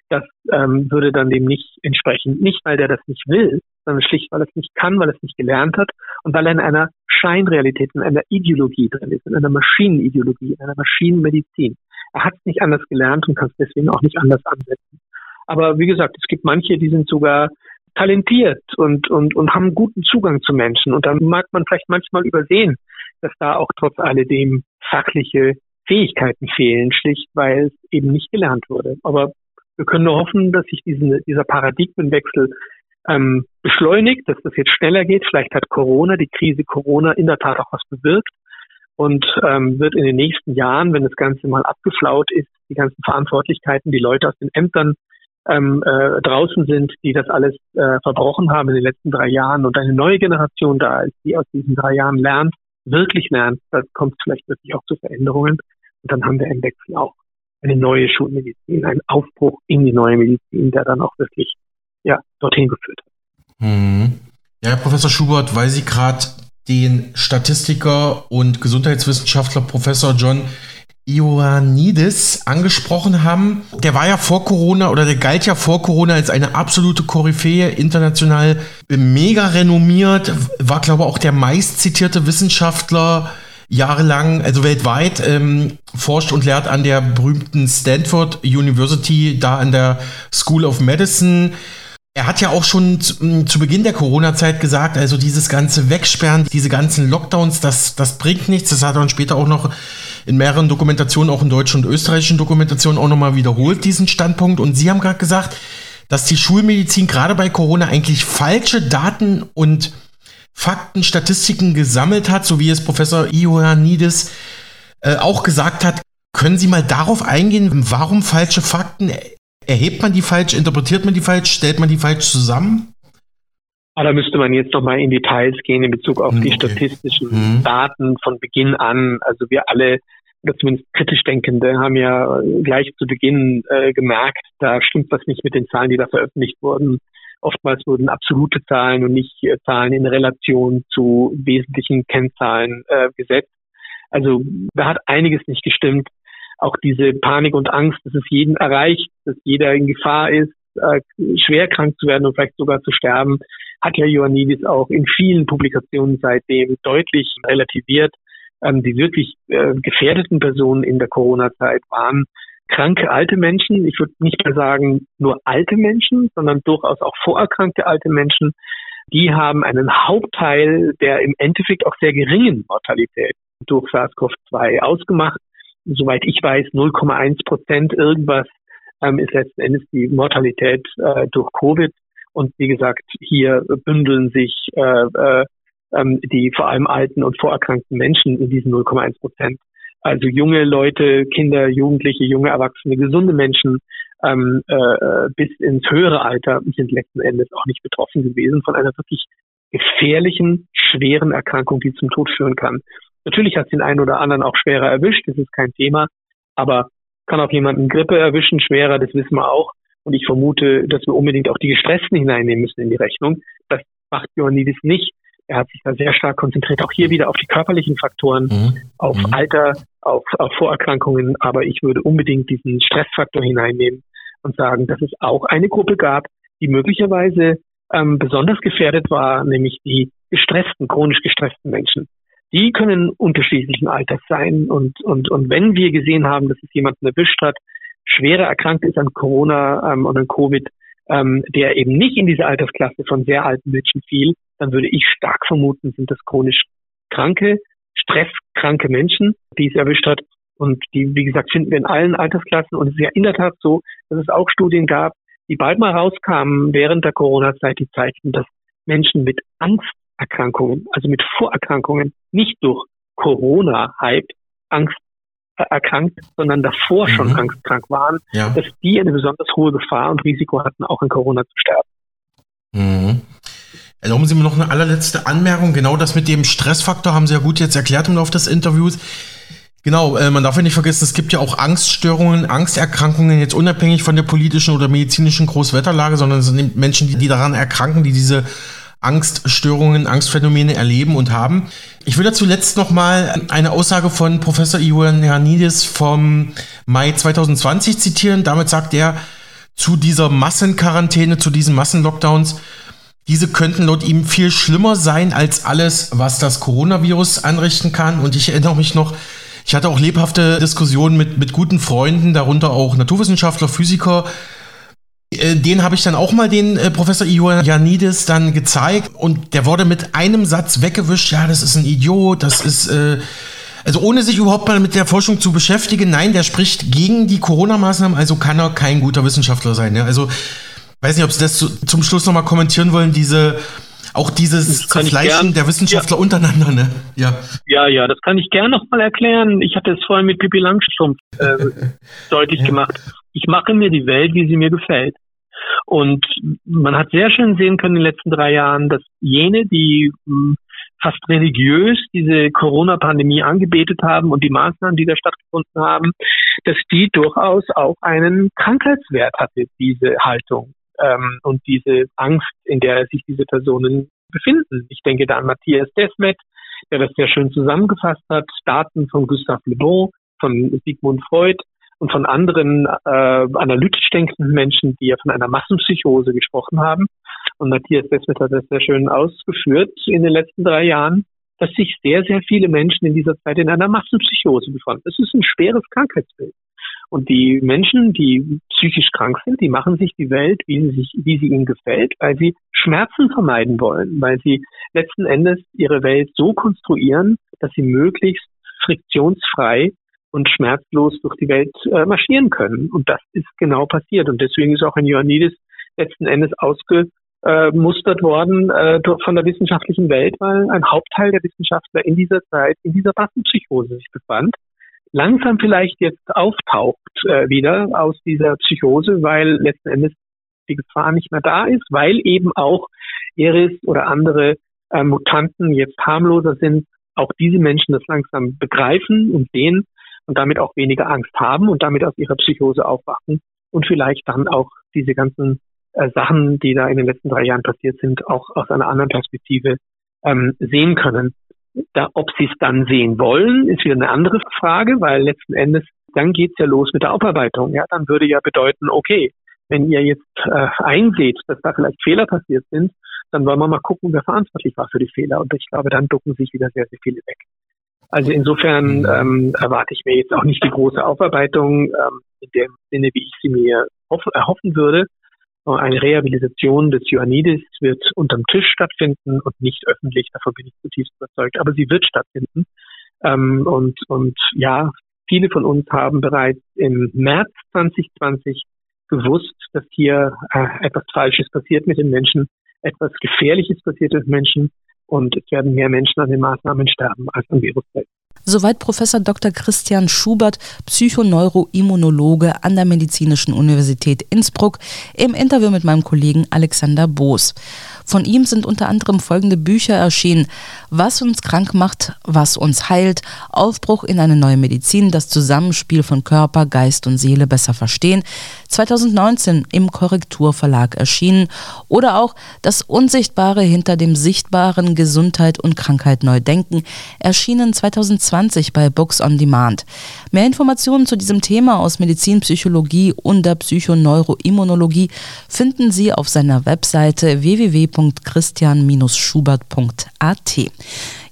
das ähm, würde dann dem nicht entsprechen. Nicht, weil der das nicht will, sondern schlicht, weil er es nicht kann, weil er es nicht gelernt hat und weil er in einer Scheinrealität, in einer Ideologie drin ist, in einer Maschinenideologie, in einer Maschinenmedizin. Er hat es nicht anders gelernt und kann es deswegen auch nicht anders ansetzen. Aber wie gesagt, es gibt manche, die sind sogar talentiert und, und, und haben guten Zugang zu Menschen. Und dann mag man vielleicht manchmal übersehen, dass da auch trotz alledem fachliche Fähigkeiten fehlen, schlicht weil es eben nicht gelernt wurde. Aber wir können nur hoffen, dass sich diesen, dieser Paradigmenwechsel ähm, beschleunigt, dass das jetzt schneller geht. Vielleicht hat Corona, die Krise Corona in der Tat auch was bewirkt und ähm, wird in den nächsten Jahren, wenn das Ganze mal abgeflaut ist, die ganzen Verantwortlichkeiten, die Leute aus den Ämtern ähm, äh, draußen sind, die das alles äh, verbrochen haben in den letzten drei Jahren und eine neue Generation da ist, die aus diesen drei Jahren lernt, wirklich lernt, da kommt es vielleicht wirklich auch zu Veränderungen. Und dann haben wir im Wechsel auch eine neue Schulmedizin, einen Aufbruch in die neue Medizin, der dann auch wirklich ja, dorthin geführt hat. Mhm. Ja, Herr Professor Schubert, weil Sie gerade den Statistiker und Gesundheitswissenschaftler Professor John Ioannidis angesprochen haben. Der war ja vor Corona oder der galt ja vor Corona als eine absolute Koryphäe, international mega renommiert, war glaube ich auch der meistzitierte Wissenschaftler jahrelang, also weltweit, ähm, forscht und lehrt an der berühmten Stanford University, da an der School of Medicine. Er hat ja auch schon zu, Beginn der Corona-Zeit gesagt, also dieses ganze Wegsperren, diese ganzen Lockdowns, das, das bringt nichts. Das hat er dann später auch noch in mehreren Dokumentationen, auch in deutschen und österreichischen Dokumentationen auch nochmal wiederholt, diesen Standpunkt. Und Sie haben gerade gesagt, dass die Schulmedizin gerade bei Corona eigentlich falsche Daten und Fakten, Statistiken gesammelt hat, so wie es Professor Ioannidis äh, auch gesagt hat. Können Sie mal darauf eingehen, warum falsche Fakten? Erhebt man die falsch, interpretiert man die falsch, stellt man die falsch zusammen? Aber ah, da müsste man jetzt nochmal in Details gehen in Bezug auf hm, okay. die statistischen hm. Daten von Beginn an. Also wir alle, oder zumindest kritisch Denkende, haben ja gleich zu Beginn äh, gemerkt, da stimmt was nicht mit den Zahlen, die da veröffentlicht wurden. Oftmals wurden absolute Zahlen und nicht äh, Zahlen in Relation zu wesentlichen Kennzahlen äh, gesetzt. Also da hat einiges nicht gestimmt auch diese Panik und Angst, dass es jeden erreicht, dass jeder in Gefahr ist, äh, schwer krank zu werden und vielleicht sogar zu sterben, hat ja Ioannidis auch in vielen Publikationen seitdem deutlich relativiert. Ähm, die wirklich äh, gefährdeten Personen in der Corona-Zeit waren kranke alte Menschen. Ich würde nicht mehr sagen nur alte Menschen, sondern durchaus auch vorerkrankte alte Menschen. Die haben einen Hauptteil der im Endeffekt auch sehr geringen Mortalität durch SARS-CoV-2 ausgemacht soweit ich weiß, 0,1 Prozent irgendwas ähm, ist letzten Endes die Mortalität äh, durch Covid. Und wie gesagt, hier bündeln sich äh, äh, ähm, die vor allem alten und vorerkrankten Menschen in diesen 0,1 Prozent. Also junge Leute, Kinder, Jugendliche, junge Erwachsene, gesunde Menschen ähm, äh, bis ins höhere Alter sind letzten Endes auch nicht betroffen gewesen von einer wirklich gefährlichen, schweren Erkrankung, die zum Tod führen kann. Natürlich hat es den einen oder anderen auch schwerer erwischt, das ist kein Thema, aber kann auch jemanden Grippe erwischen, schwerer, das wissen wir auch. Und ich vermute, dass wir unbedingt auch die Gestressten hineinnehmen müssen in die Rechnung. Das macht Ioannidis nicht. Er hat sich da sehr stark konzentriert, auch hier wieder auf die körperlichen Faktoren, mhm. auf mhm. Alter, auf, auf Vorerkrankungen. Aber ich würde unbedingt diesen Stressfaktor hineinnehmen und sagen, dass es auch eine Gruppe gab, die möglicherweise ähm, besonders gefährdet war, nämlich die gestressten, chronisch gestressten Menschen die können unterschiedlichen Alters sein. Und, und, und wenn wir gesehen haben, dass es jemanden erwischt hat, schwerer erkrankt ist an Corona ähm, und an Covid, ähm, der eben nicht in diese Altersklasse von sehr alten Menschen fiel, dann würde ich stark vermuten, sind das chronisch kranke, stresskranke Menschen, die es erwischt hat. Und die, wie gesagt, finden wir in allen Altersklassen. Und es ist ja in der Tat so, dass es auch Studien gab, die bald mal rauskamen während der Corona-Zeit, die zeigten, dass Menschen mit Angst Erkrankungen, also mit Vorerkrankungen, nicht durch Corona-Hype Angst äh, erkrankt, sondern davor mhm. schon angstkrank waren, ja. dass die eine besonders hohe Gefahr und Risiko hatten, auch an Corona zu sterben. Mhm. Erlauben Sie mir noch eine allerletzte Anmerkung. Genau das mit dem Stressfaktor haben Sie ja gut jetzt erklärt im Laufe des Interviews. Genau, äh, man darf ja nicht vergessen, es gibt ja auch Angststörungen, Angsterkrankungen, jetzt unabhängig von der politischen oder medizinischen Großwetterlage, sondern es sind Menschen, die, die daran erkranken, die diese Angststörungen, Angstphänomene erleben und haben. Ich will dazu letzt noch mal eine Aussage von Professor Ioannidis vom Mai 2020 zitieren. Damit sagt er zu dieser Massenquarantäne, zu diesen Massenlockdowns, diese könnten laut ihm viel schlimmer sein als alles, was das Coronavirus anrichten kann. Und ich erinnere mich noch, ich hatte auch lebhafte Diskussionen mit, mit guten Freunden, darunter auch Naturwissenschaftler, Physiker, äh, den habe ich dann auch mal den äh, Professor Ioannidis dann gezeigt und der wurde mit einem Satz weggewischt, ja, das ist ein Idiot, das ist, äh, also ohne sich überhaupt mal mit der Forschung zu beschäftigen, nein, der spricht gegen die Corona-Maßnahmen, also kann er kein guter Wissenschaftler sein. Ja? Also, weiß nicht, ob Sie das zu, zum Schluss nochmal kommentieren wollen, diese, auch dieses Zerfleischen der Wissenschaftler ja. untereinander, ne? Ja. Ja, ja, das kann ich gerne nochmal erklären. Ich hatte es vorhin mit Pippi Langstrumpf äh, (laughs) deutlich ja. gemacht ich mache mir die Welt, wie sie mir gefällt. Und man hat sehr schön sehen können in den letzten drei Jahren, dass jene, die hm, fast religiös diese Corona-Pandemie angebetet haben und die Maßnahmen, die da stattgefunden haben, dass die durchaus auch einen Krankheitswert hatte, diese Haltung ähm, und diese Angst, in der sich diese Personen befinden. Ich denke da an Matthias Desmet, der das sehr schön zusammengefasst hat, Daten von Gustave Le Bon, von Sigmund Freud, und von anderen äh, analytisch denkenden Menschen, die ja von einer Massenpsychose gesprochen haben. Und Matthias Desmet hat das sehr schön ausgeführt in den letzten drei Jahren, dass sich sehr, sehr viele Menschen in dieser Zeit in einer Massenpsychose befanden. Das ist ein schweres Krankheitsbild. Und die Menschen, die psychisch krank sind, die machen sich die Welt, wie sie, sich, wie sie ihnen gefällt, weil sie Schmerzen vermeiden wollen, weil sie letzten Endes ihre Welt so konstruieren, dass sie möglichst friktionsfrei und schmerzlos durch die Welt äh, marschieren können. Und das ist genau passiert. Und deswegen ist auch ein Ioannidis letzten Endes ausgemustert worden äh, von der wissenschaftlichen Welt, weil ein Hauptteil der Wissenschaftler in dieser Zeit in dieser Massenpsychose sich befand langsam vielleicht jetzt auftaucht äh, wieder aus dieser Psychose, weil letzten Endes die Gefahr nicht mehr da ist, weil eben auch Eris oder andere äh, Mutanten jetzt harmloser sind, auch diese Menschen das langsam begreifen und sehen und damit auch weniger Angst haben und damit aus ihrer Psychose aufwachen und vielleicht dann auch diese ganzen äh, Sachen, die da in den letzten drei Jahren passiert sind, auch aus einer anderen Perspektive ähm, sehen können. Da, ob sie es dann sehen wollen, ist wieder eine andere Frage, weil letzten Endes dann geht's ja los mit der Aufarbeitung. Ja, dann würde ja bedeuten, okay, wenn ihr jetzt äh, einseht, dass da vielleicht Fehler passiert sind, dann wollen wir mal gucken, wer verantwortlich war für die Fehler. Und ich glaube, dann ducken sich wieder sehr, sehr viele weg. Also insofern mhm. ähm, erwarte ich mir jetzt auch nicht die große Aufarbeitung ähm, in dem Sinne, wie ich sie mir erhoffen würde. Eine Rehabilitation des Ioannidis wird unterm Tisch stattfinden und nicht öffentlich. Davon bin ich zutiefst überzeugt. Aber sie wird stattfinden. Ähm, und, und ja, viele von uns haben bereits im März 2020 gewusst, dass hier äh, etwas Falsches passiert mit den Menschen, etwas Gefährliches passiert mit Menschen und es werden mehr Menschen an den Maßnahmen sterben als am Virus selbst. Soweit Professor Dr. Christian Schubert, Psychoneuroimmunologe an der Medizinischen Universität Innsbruck, im Interview mit meinem Kollegen Alexander Boos. Von ihm sind unter anderem folgende Bücher erschienen. Was uns krank macht, was uns heilt, Aufbruch in eine neue Medizin, das Zusammenspiel von Körper, Geist und Seele besser verstehen, 2019 im Korrekturverlag erschienen oder auch Das Unsichtbare hinter dem Sichtbaren, Gesundheit und Krankheit neu denken, erschienen 2020 bei Books on Demand. Mehr Informationen zu diesem Thema aus Medizin, Psychologie und der Psychoneuroimmunologie finden Sie auf seiner Webseite www www.christian-schubert.at.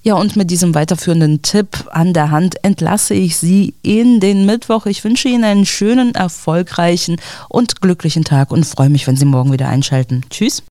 Ja, und mit diesem weiterführenden Tipp an der Hand entlasse ich Sie in den Mittwoch. Ich wünsche Ihnen einen schönen, erfolgreichen und glücklichen Tag und freue mich, wenn Sie morgen wieder einschalten. Tschüss.